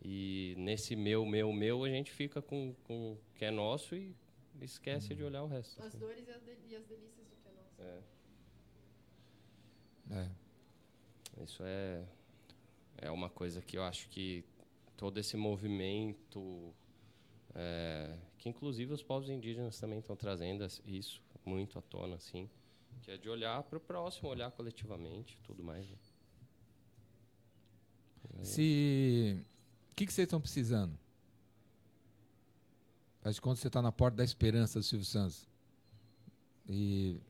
E nesse meu, meu, meu, a gente fica com, com o que é nosso e esquece de olhar o resto. As assim. dores e as, e as, delícias do que é nosso. É. É. Isso é, é uma coisa que eu acho que todo esse movimento é, que inclusive os povos indígenas também estão trazendo isso muito à tona, assim, que é de olhar para o próximo, olhar coletivamente, tudo mais. Né? Se o que, que vocês estão precisando? Faz de conta que você está na porta da esperança do Silvio Santos. E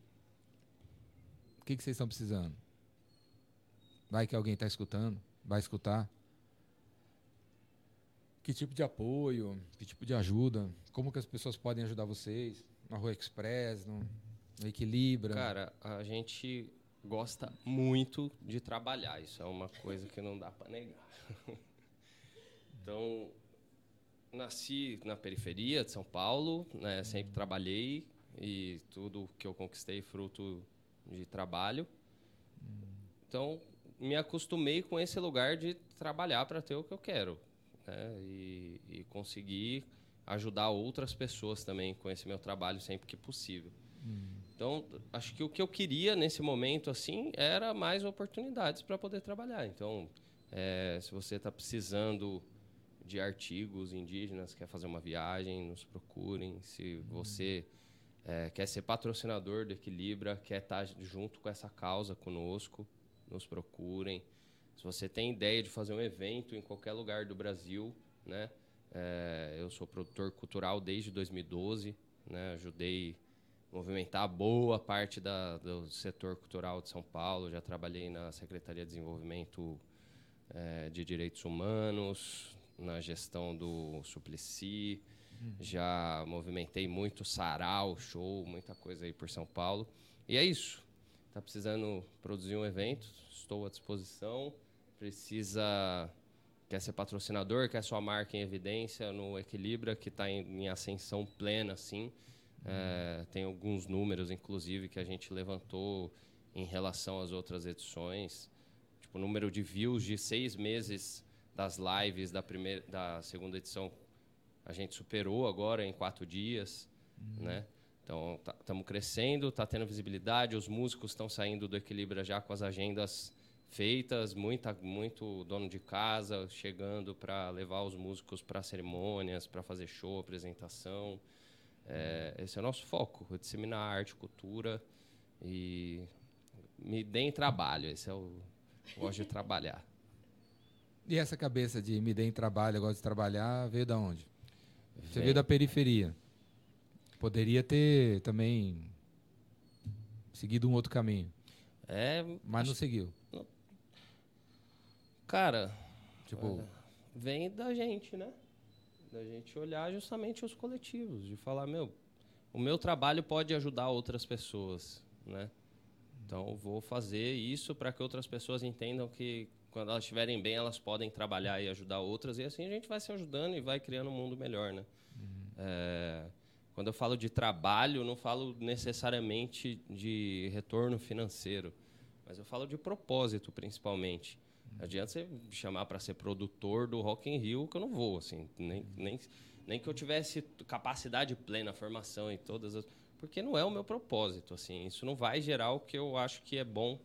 o que, que vocês estão precisando? Vai que alguém está escutando, vai escutar. Que tipo de apoio, que tipo de ajuda, como que as pessoas podem ajudar vocês na Rua Express, no, no Equilibra? Cara, a gente gosta muito de trabalhar, isso é uma coisa que não dá para negar. <laughs> então, nasci na periferia de São Paulo, né, sempre trabalhei e tudo que eu conquistei fruto de trabalho. Então, me acostumei com esse lugar de trabalhar para ter o que eu quero. Né? E, e, conseguir ajudar outras pessoas também com esse meu trabalho sempre que possível. Hum. Então, acho que o que eu queria nesse momento assim era mais oportunidades para poder trabalhar. Então, é, se você está precisando de artigos indígenas, quer fazer uma viagem, nos procurem. Se você é, quer ser patrocinador do Equilibra, quer estar tá junto com essa causa conosco, nos procurem. Se você tem ideia de fazer um evento em qualquer lugar do Brasil, né? É, eu sou produtor cultural desde 2012, né? Ajudei a movimentar boa parte da, do setor cultural de São Paulo. Já trabalhei na Secretaria de Desenvolvimento é, de Direitos Humanos, na gestão do Suplicy. Uhum. Já movimentei muito sarau, show, muita coisa aí por São Paulo. E é isso. Tá precisando produzir um evento? Estou à disposição. Precisa quer ser patrocinador, quer sua marca em evidência no Equilibra, que está em, em, ascensão plena, assim. É, tem alguns números, inclusive, que a gente levantou em relação às outras edições. Tipo, o número de views de seis meses das lives da, primeira, da segunda edição a gente superou agora em quatro dias, uhum. né? Então estamos tá, crescendo, está tendo visibilidade, os músicos estão saindo do equilíbrio já com as agendas feitas, muita, muito dono de casa chegando para levar os músicos para cerimônias, para fazer show, apresentação. É, esse é o nosso foco, disseminar arte, cultura e me deem trabalho. Esse é o gosto de trabalhar. E essa cabeça de me deem trabalho, eu gosto de trabalhar, veio da onde? Você veio da periferia. Poderia ter também seguido um outro caminho. É, mas não seguiu. Cara, tipo, vem da gente, né? Da gente olhar justamente os coletivos, de falar, meu, o meu trabalho pode ajudar outras pessoas, né? Então, vou fazer isso para que outras pessoas entendam que quando elas estiverem bem, elas podem trabalhar e ajudar outras. E assim a gente vai se ajudando e vai criando um mundo melhor, né? Uhum. É, quando eu falo de trabalho, não falo necessariamente de retorno financeiro, mas eu falo de propósito, principalmente. Uhum. Não adianta você chamar para ser produtor do Rock in Rio, que eu não vou, assim, nem, nem, nem que eu tivesse capacidade plena, formação e todas as... Porque não é o meu propósito, assim. Isso não vai gerar o que eu acho que é bom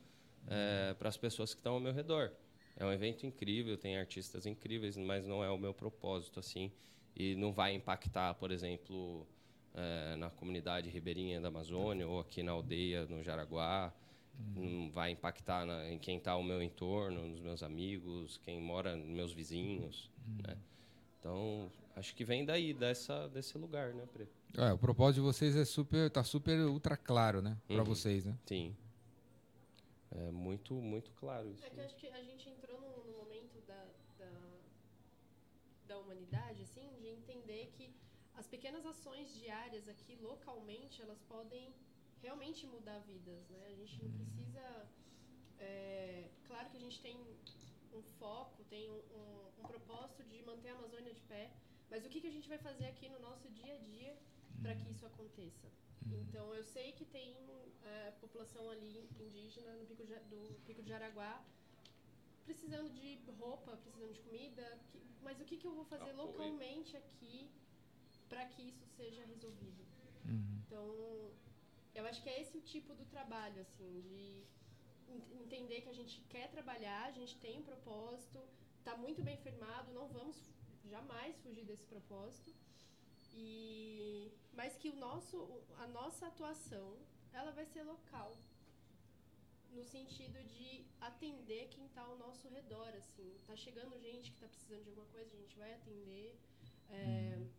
é, para as pessoas que estão ao meu redor. É um evento incrível, tem artistas incríveis, mas não é o meu propósito, assim. E não vai impactar, por exemplo, é, na comunidade ribeirinha da Amazônia ou aqui na aldeia, no Jaraguá. Uhum. Não vai impactar na, em quem está ao meu entorno, nos meus amigos, quem mora, nos meus vizinhos, uhum. né? Então, acho que vem daí, dessa, desse lugar, né, Pre? É, o propósito de vocês é super, tá super ultra claro, né, para uhum. vocês, né? Sim. É muito, muito claro isso. É que acho que a gente entrou no, no momento da, da, da humanidade, assim, de entender que as pequenas ações diárias aqui localmente, elas podem realmente mudar vidas, né? A gente não precisa... É, claro que a gente tem um foco, tem um, um, um, propósito de manter a Amazônia de pé, mas o que, que a gente vai fazer aqui no nosso dia a dia para que isso aconteça? Uhum. Então, eu sei que tem é, população ali indígena no pico de, do Pico de Jaraguá precisando de roupa, precisando de comida, que, mas o que, que eu vou fazer Apoio. localmente aqui para que isso seja resolvido? Uhum. Então, eu acho que é esse o tipo do trabalho, assim, de entender que a gente quer trabalhar, a gente tem um propósito, está muito bem firmado, não vamos jamais fugir desse propósito e mas que o nosso, a nossa atuação, ela vai ser local, no sentido de atender quem está ao nosso redor, assim. Tá chegando gente que está precisando de alguma coisa, a gente vai atender. É, uhum.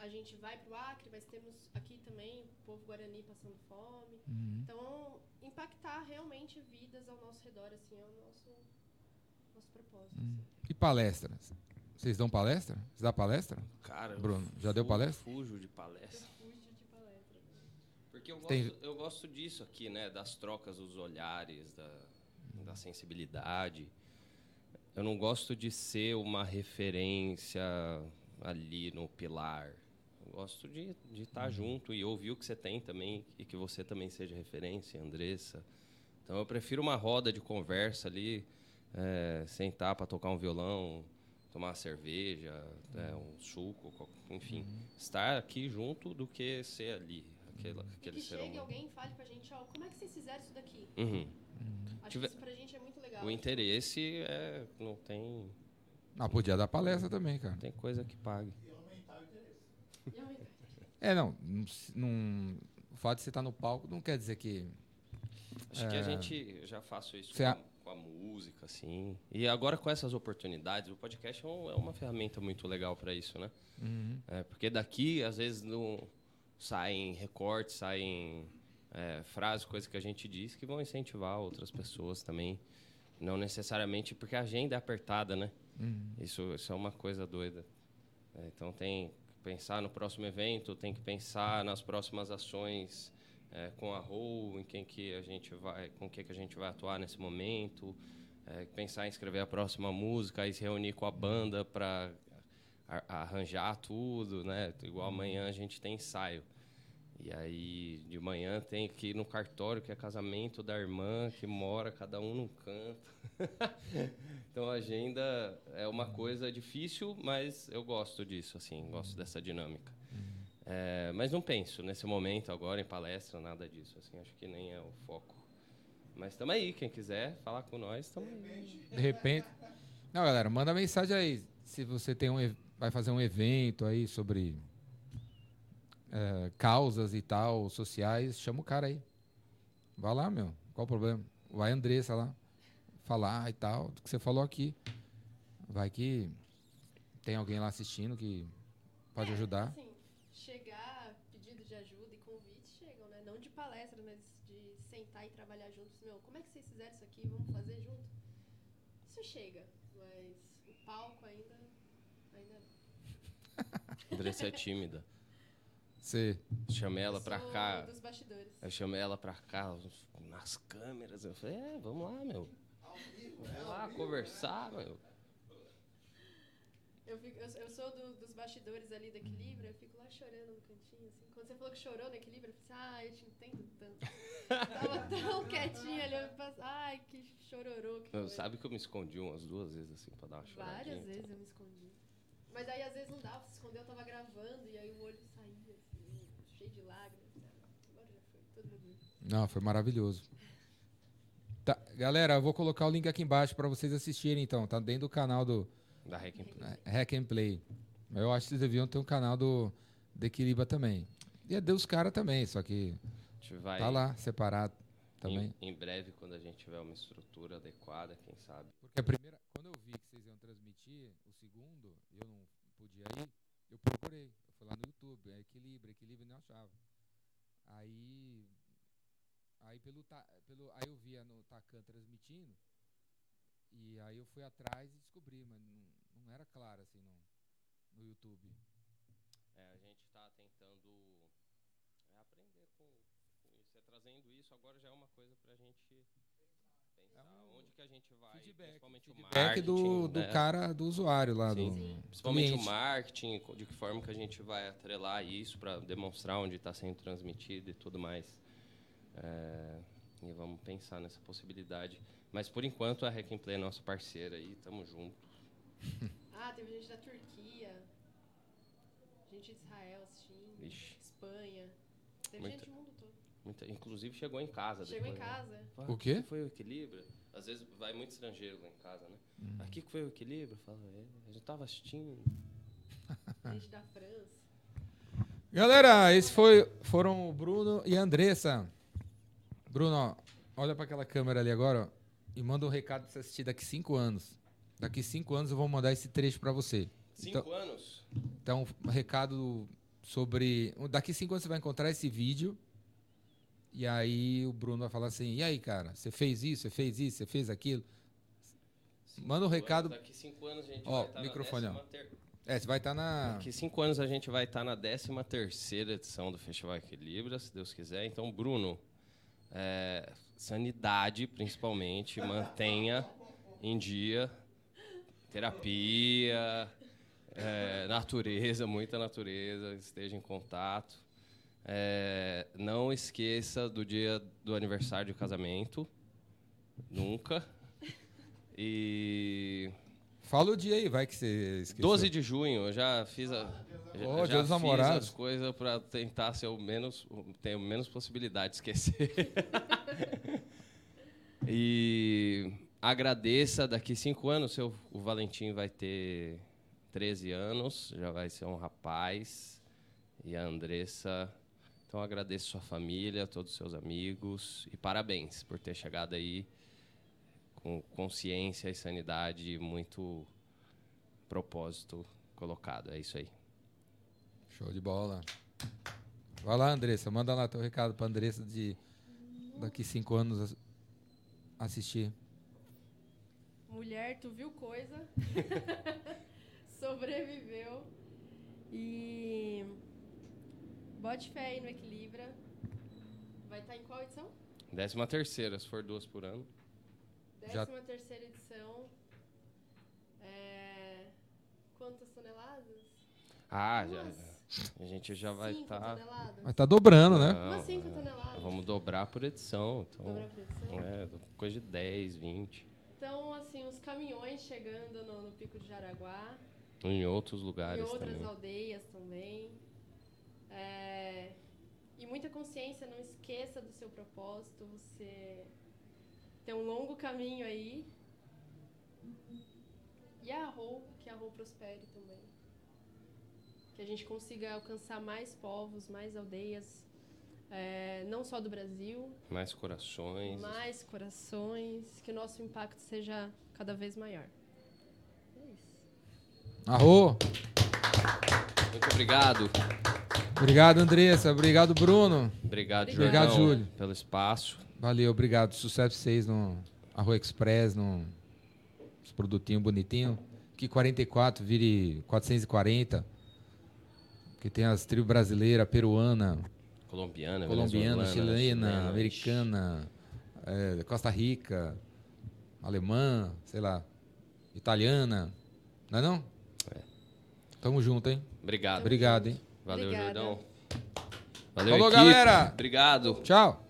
A gente vai para o Acre, mas temos aqui também o povo guarani passando fome. Uhum. Então, impactar realmente vidas ao nosso redor, assim, é o nosso, nosso propósito. Uhum. Assim. E palestras? Vocês dão palestra? Você dá palestra? Cara, Bruno, já deu palestra? Fujo de palestra. Eu fujo de palestra. Porque eu gosto, Tem... eu gosto disso aqui, né? Das trocas dos olhares, da, da sensibilidade. Eu não gosto de ser uma referência ali no pilar. Gosto de estar tá junto e ouvir o que você tem também e que você também seja referência, Andressa. Então eu prefiro uma roda de conversa ali, é, sentar para tocar um violão, tomar uma cerveja, é, um suco, enfim, uhum. estar aqui junto do que ser ali. Aquela, aquele que chegue alguém e fale pra gente, ó, como é que vocês fizeram isso daqui? Uhum. Uhum. Acho Tive... que isso pra gente é muito legal. O interesse é, não tem... Ah, podia dar palestra também, cara. Tem coisa que pague. E aumentar o interesse. É, não, não, o fato de você estar no palco não quer dizer que... Acho é, que a gente já faço isso com, a... com, a música, assim. E agora com essas oportunidades, o podcast é, um, é uma ferramenta muito legal para isso, né? Uhum. É, porque daqui, às vezes, não saem recortes, saem é, frases, coisas que a gente diz que vão incentivar outras pessoas também. Não necessariamente porque a agenda é apertada, né? Uhum. Isso, isso é uma coisa doida. É, então tem pensar no próximo evento, tem que pensar nas próximas ações é, com a ROU, em quem que a gente vai, com que que a gente vai atuar nesse momento, é, pensar em escrever a próxima música, e se reunir com a banda para arranjar tudo, né? Igual amanhã a gente tem ensaio. E aí, de manhã tem que ir no cartório, que é casamento da irmã, que mora cada um num canto. <laughs> então, a agenda é uma coisa difícil, mas eu gosto disso, assim, gosto dessa dinâmica. É, mas não penso nesse momento agora em palestra, nada disso, assim, acho que nem é o foco. Mas estamos aí, quem quiser falar com nós, estamos aí. De repente. Não, galera, manda mensagem aí. Se você tem um, vai fazer um evento aí sobre é, causas e tal, sociais, chama o cara aí. Vai lá, meu. Qual o problema? Vai a Andressa lá. Falar e tal, do que você falou aqui. Vai que tem alguém lá assistindo que pode é, ajudar. Assim, chegar, pedido de ajuda e convites chegam, né? Não de palestra, mas de sentar e trabalhar juntos. Meu, como é que vocês fizeram isso aqui? Vamos fazer junto? Isso chega, mas o palco ainda. ainda... Andressa é tímida. Sim. Chamei ela pra cá. Dos bastidores. Eu chamei ela pra cá, nas câmeras. Eu falei, é, vamos lá, meu. Vamos lá conversar, meu. Eu, fico, eu, eu sou do, dos bastidores ali do equilíbrio, eu fico lá chorando no cantinho, assim. Quando você falou que chorou no equilíbrio, eu falei assim, ah, eu te entendo tanto. Tava <laughs> tão quietinha ali, eu pensei, ai, que chororô que foi. Sabe que eu me escondi umas duas vezes, assim, pra dar uma choradinha? Várias vezes eu me escondi. Mas aí, às vezes, não dava, se esconder, eu tava gravando, e aí o olho saía, assim, cheio de lágrimas. Agora já foi, todo mundo. Não, foi maravilhoso. Tá, galera, eu vou colocar o link aqui embaixo para vocês assistirem, então. Tá dentro do canal do da Hack and Play. É, Hack and Play. Eu acho que vocês deviam ter um canal do de Equiliba também. E é Deus cara também, só que vai tá lá separado também. Em, em, breve, quando a gente tiver uma estrutura adequada, quem sabe. Porque a primeira, quando eu vi que vocês iam transmitir o segundo, eu não podia ir, eu procurei. Fui lá no YouTube, é equilíbrio, equilíbrio não achava. Aí aí pelo, pelo aí eu via no Tacan transmitindo, e aí eu fui atrás e descobri, mas não, não era claro assim no, no YouTube. É, a gente está tentando é, aprender com, com, isso. É, trazendo isso agora já é uma coisa para a gente onde que a gente vai, feedback, principalmente feedback o marketing. do, do né? cara, do usuário lá. Sim, do, sim. Principalmente cliente. o marketing, de que forma que a gente vai atrelar isso para demonstrar onde está sendo transmitido e tudo mais. É, e vamos pensar nessa possibilidade. Mas por enquanto a Hack Play é nossa parceira aí, tamo junto. <laughs> ah, teve gente da Turquia, gente de Israel assistindo, Ixi. Espanha. Teve Muita, gente do mundo. Muita, inclusive chegou em casa. Chegou depois, em casa. Né? O quê? Foi o equilíbrio. Às vezes vai muito estrangeiro lá em casa, né? Hum. Aqui que foi o equilíbrio? Fala, é, a gente tava assistindo. <laughs> gente da França. Galera, esses foi, foram o Bruno e a Andressa. Bruno, olha para aquela câmera ali agora e manda um recado para você assistir daqui cinco anos. Daqui cinco anos eu vou mandar esse trecho para você. Cinco então, anos? Então, um recado sobre. Daqui cinco anos você vai encontrar esse vídeo. E aí o Bruno vai falar assim: e aí, cara, você fez isso, você fez isso, você fez aquilo. Cinco Manda um recado. Anos, daqui cinco anos a gente ó, vai estar microfone, na ter... É, você vai estar na. Daqui cinco anos a gente vai estar na 13 terceira edição do Festival Equilibra, se Deus quiser. Então, Bruno, é, sanidade, principalmente, mantenha em dia terapia, É, natureza, muita natureza, esteja em contato. É, não esqueça do dia do aniversário de casamento. Nunca. E. Fala o dia aí, vai que você esqueceu. 12 de junho, eu já fiz a. Já, Oh, já fiz Namorados. as coisas para tentar ser o menos. ter o menos possibilidade de esquecer. <laughs> e agradeça, daqui cinco anos seu, o Valentim vai ter 13 anos, já vai ser um rapaz. E a Andressa. Então agradeço sua família, todos os seus amigos. E parabéns por ter chegado aí com consciência e sanidade e muito propósito colocado. É isso aí. Show de bola. Vai lá, Andressa. Manda lá teu recado pra Andressa de daqui cinco anos ass- assistir. Mulher, tu viu coisa? <laughs> <laughs> Sobreviveu. E. Bote fé aí no Equilibra. Vai estar em qual edição? Décima terceira, se for duas por ano. Já- Décima terceira edição. É, Quantas toneladas? Ah, já, a gente já vai estar. toneladas? Mas tá dobrando, né? Umas cinco toneladas. Vamos dobrar por edição. Então, Dobra a produção. é, coisa de 10, 20. Então, assim, os caminhões chegando no, no Pico de Jaraguá. Em outros Em lugares outras também. aldeias também. É, E muita consciência, não esqueça do seu propósito. Você tem um longo caminho aí. E a Arrou, que a Arrou prospere também. Que a gente consiga alcançar mais povos, mais aldeias, é, não só do Brasil, Mais corações. mais corações, que o nosso impacto seja cada vez maior. É isso. Arro. Muito obrigado. Obrigado, Andressa. Obrigado, Bruno. Obrigado, Obrigado, Jordão, Júlio. pelo espaço. Valeu, obrigado. Sucesso vocês no Arroz Express, no os produtinhos bonitinhos. Que 44 vire 440. Que tem as tribos brasileiras, peruana, Colombiana, colombiana, chilena, americana, é, Costa Rica, alemã, sei lá, italiana. Não é não? Tamo junto, hein? Obrigado. Obrigado, hein? Valeu, Obrigada. Jordão. Valeu, Falou, equipe. galera! Obrigado. Tchau!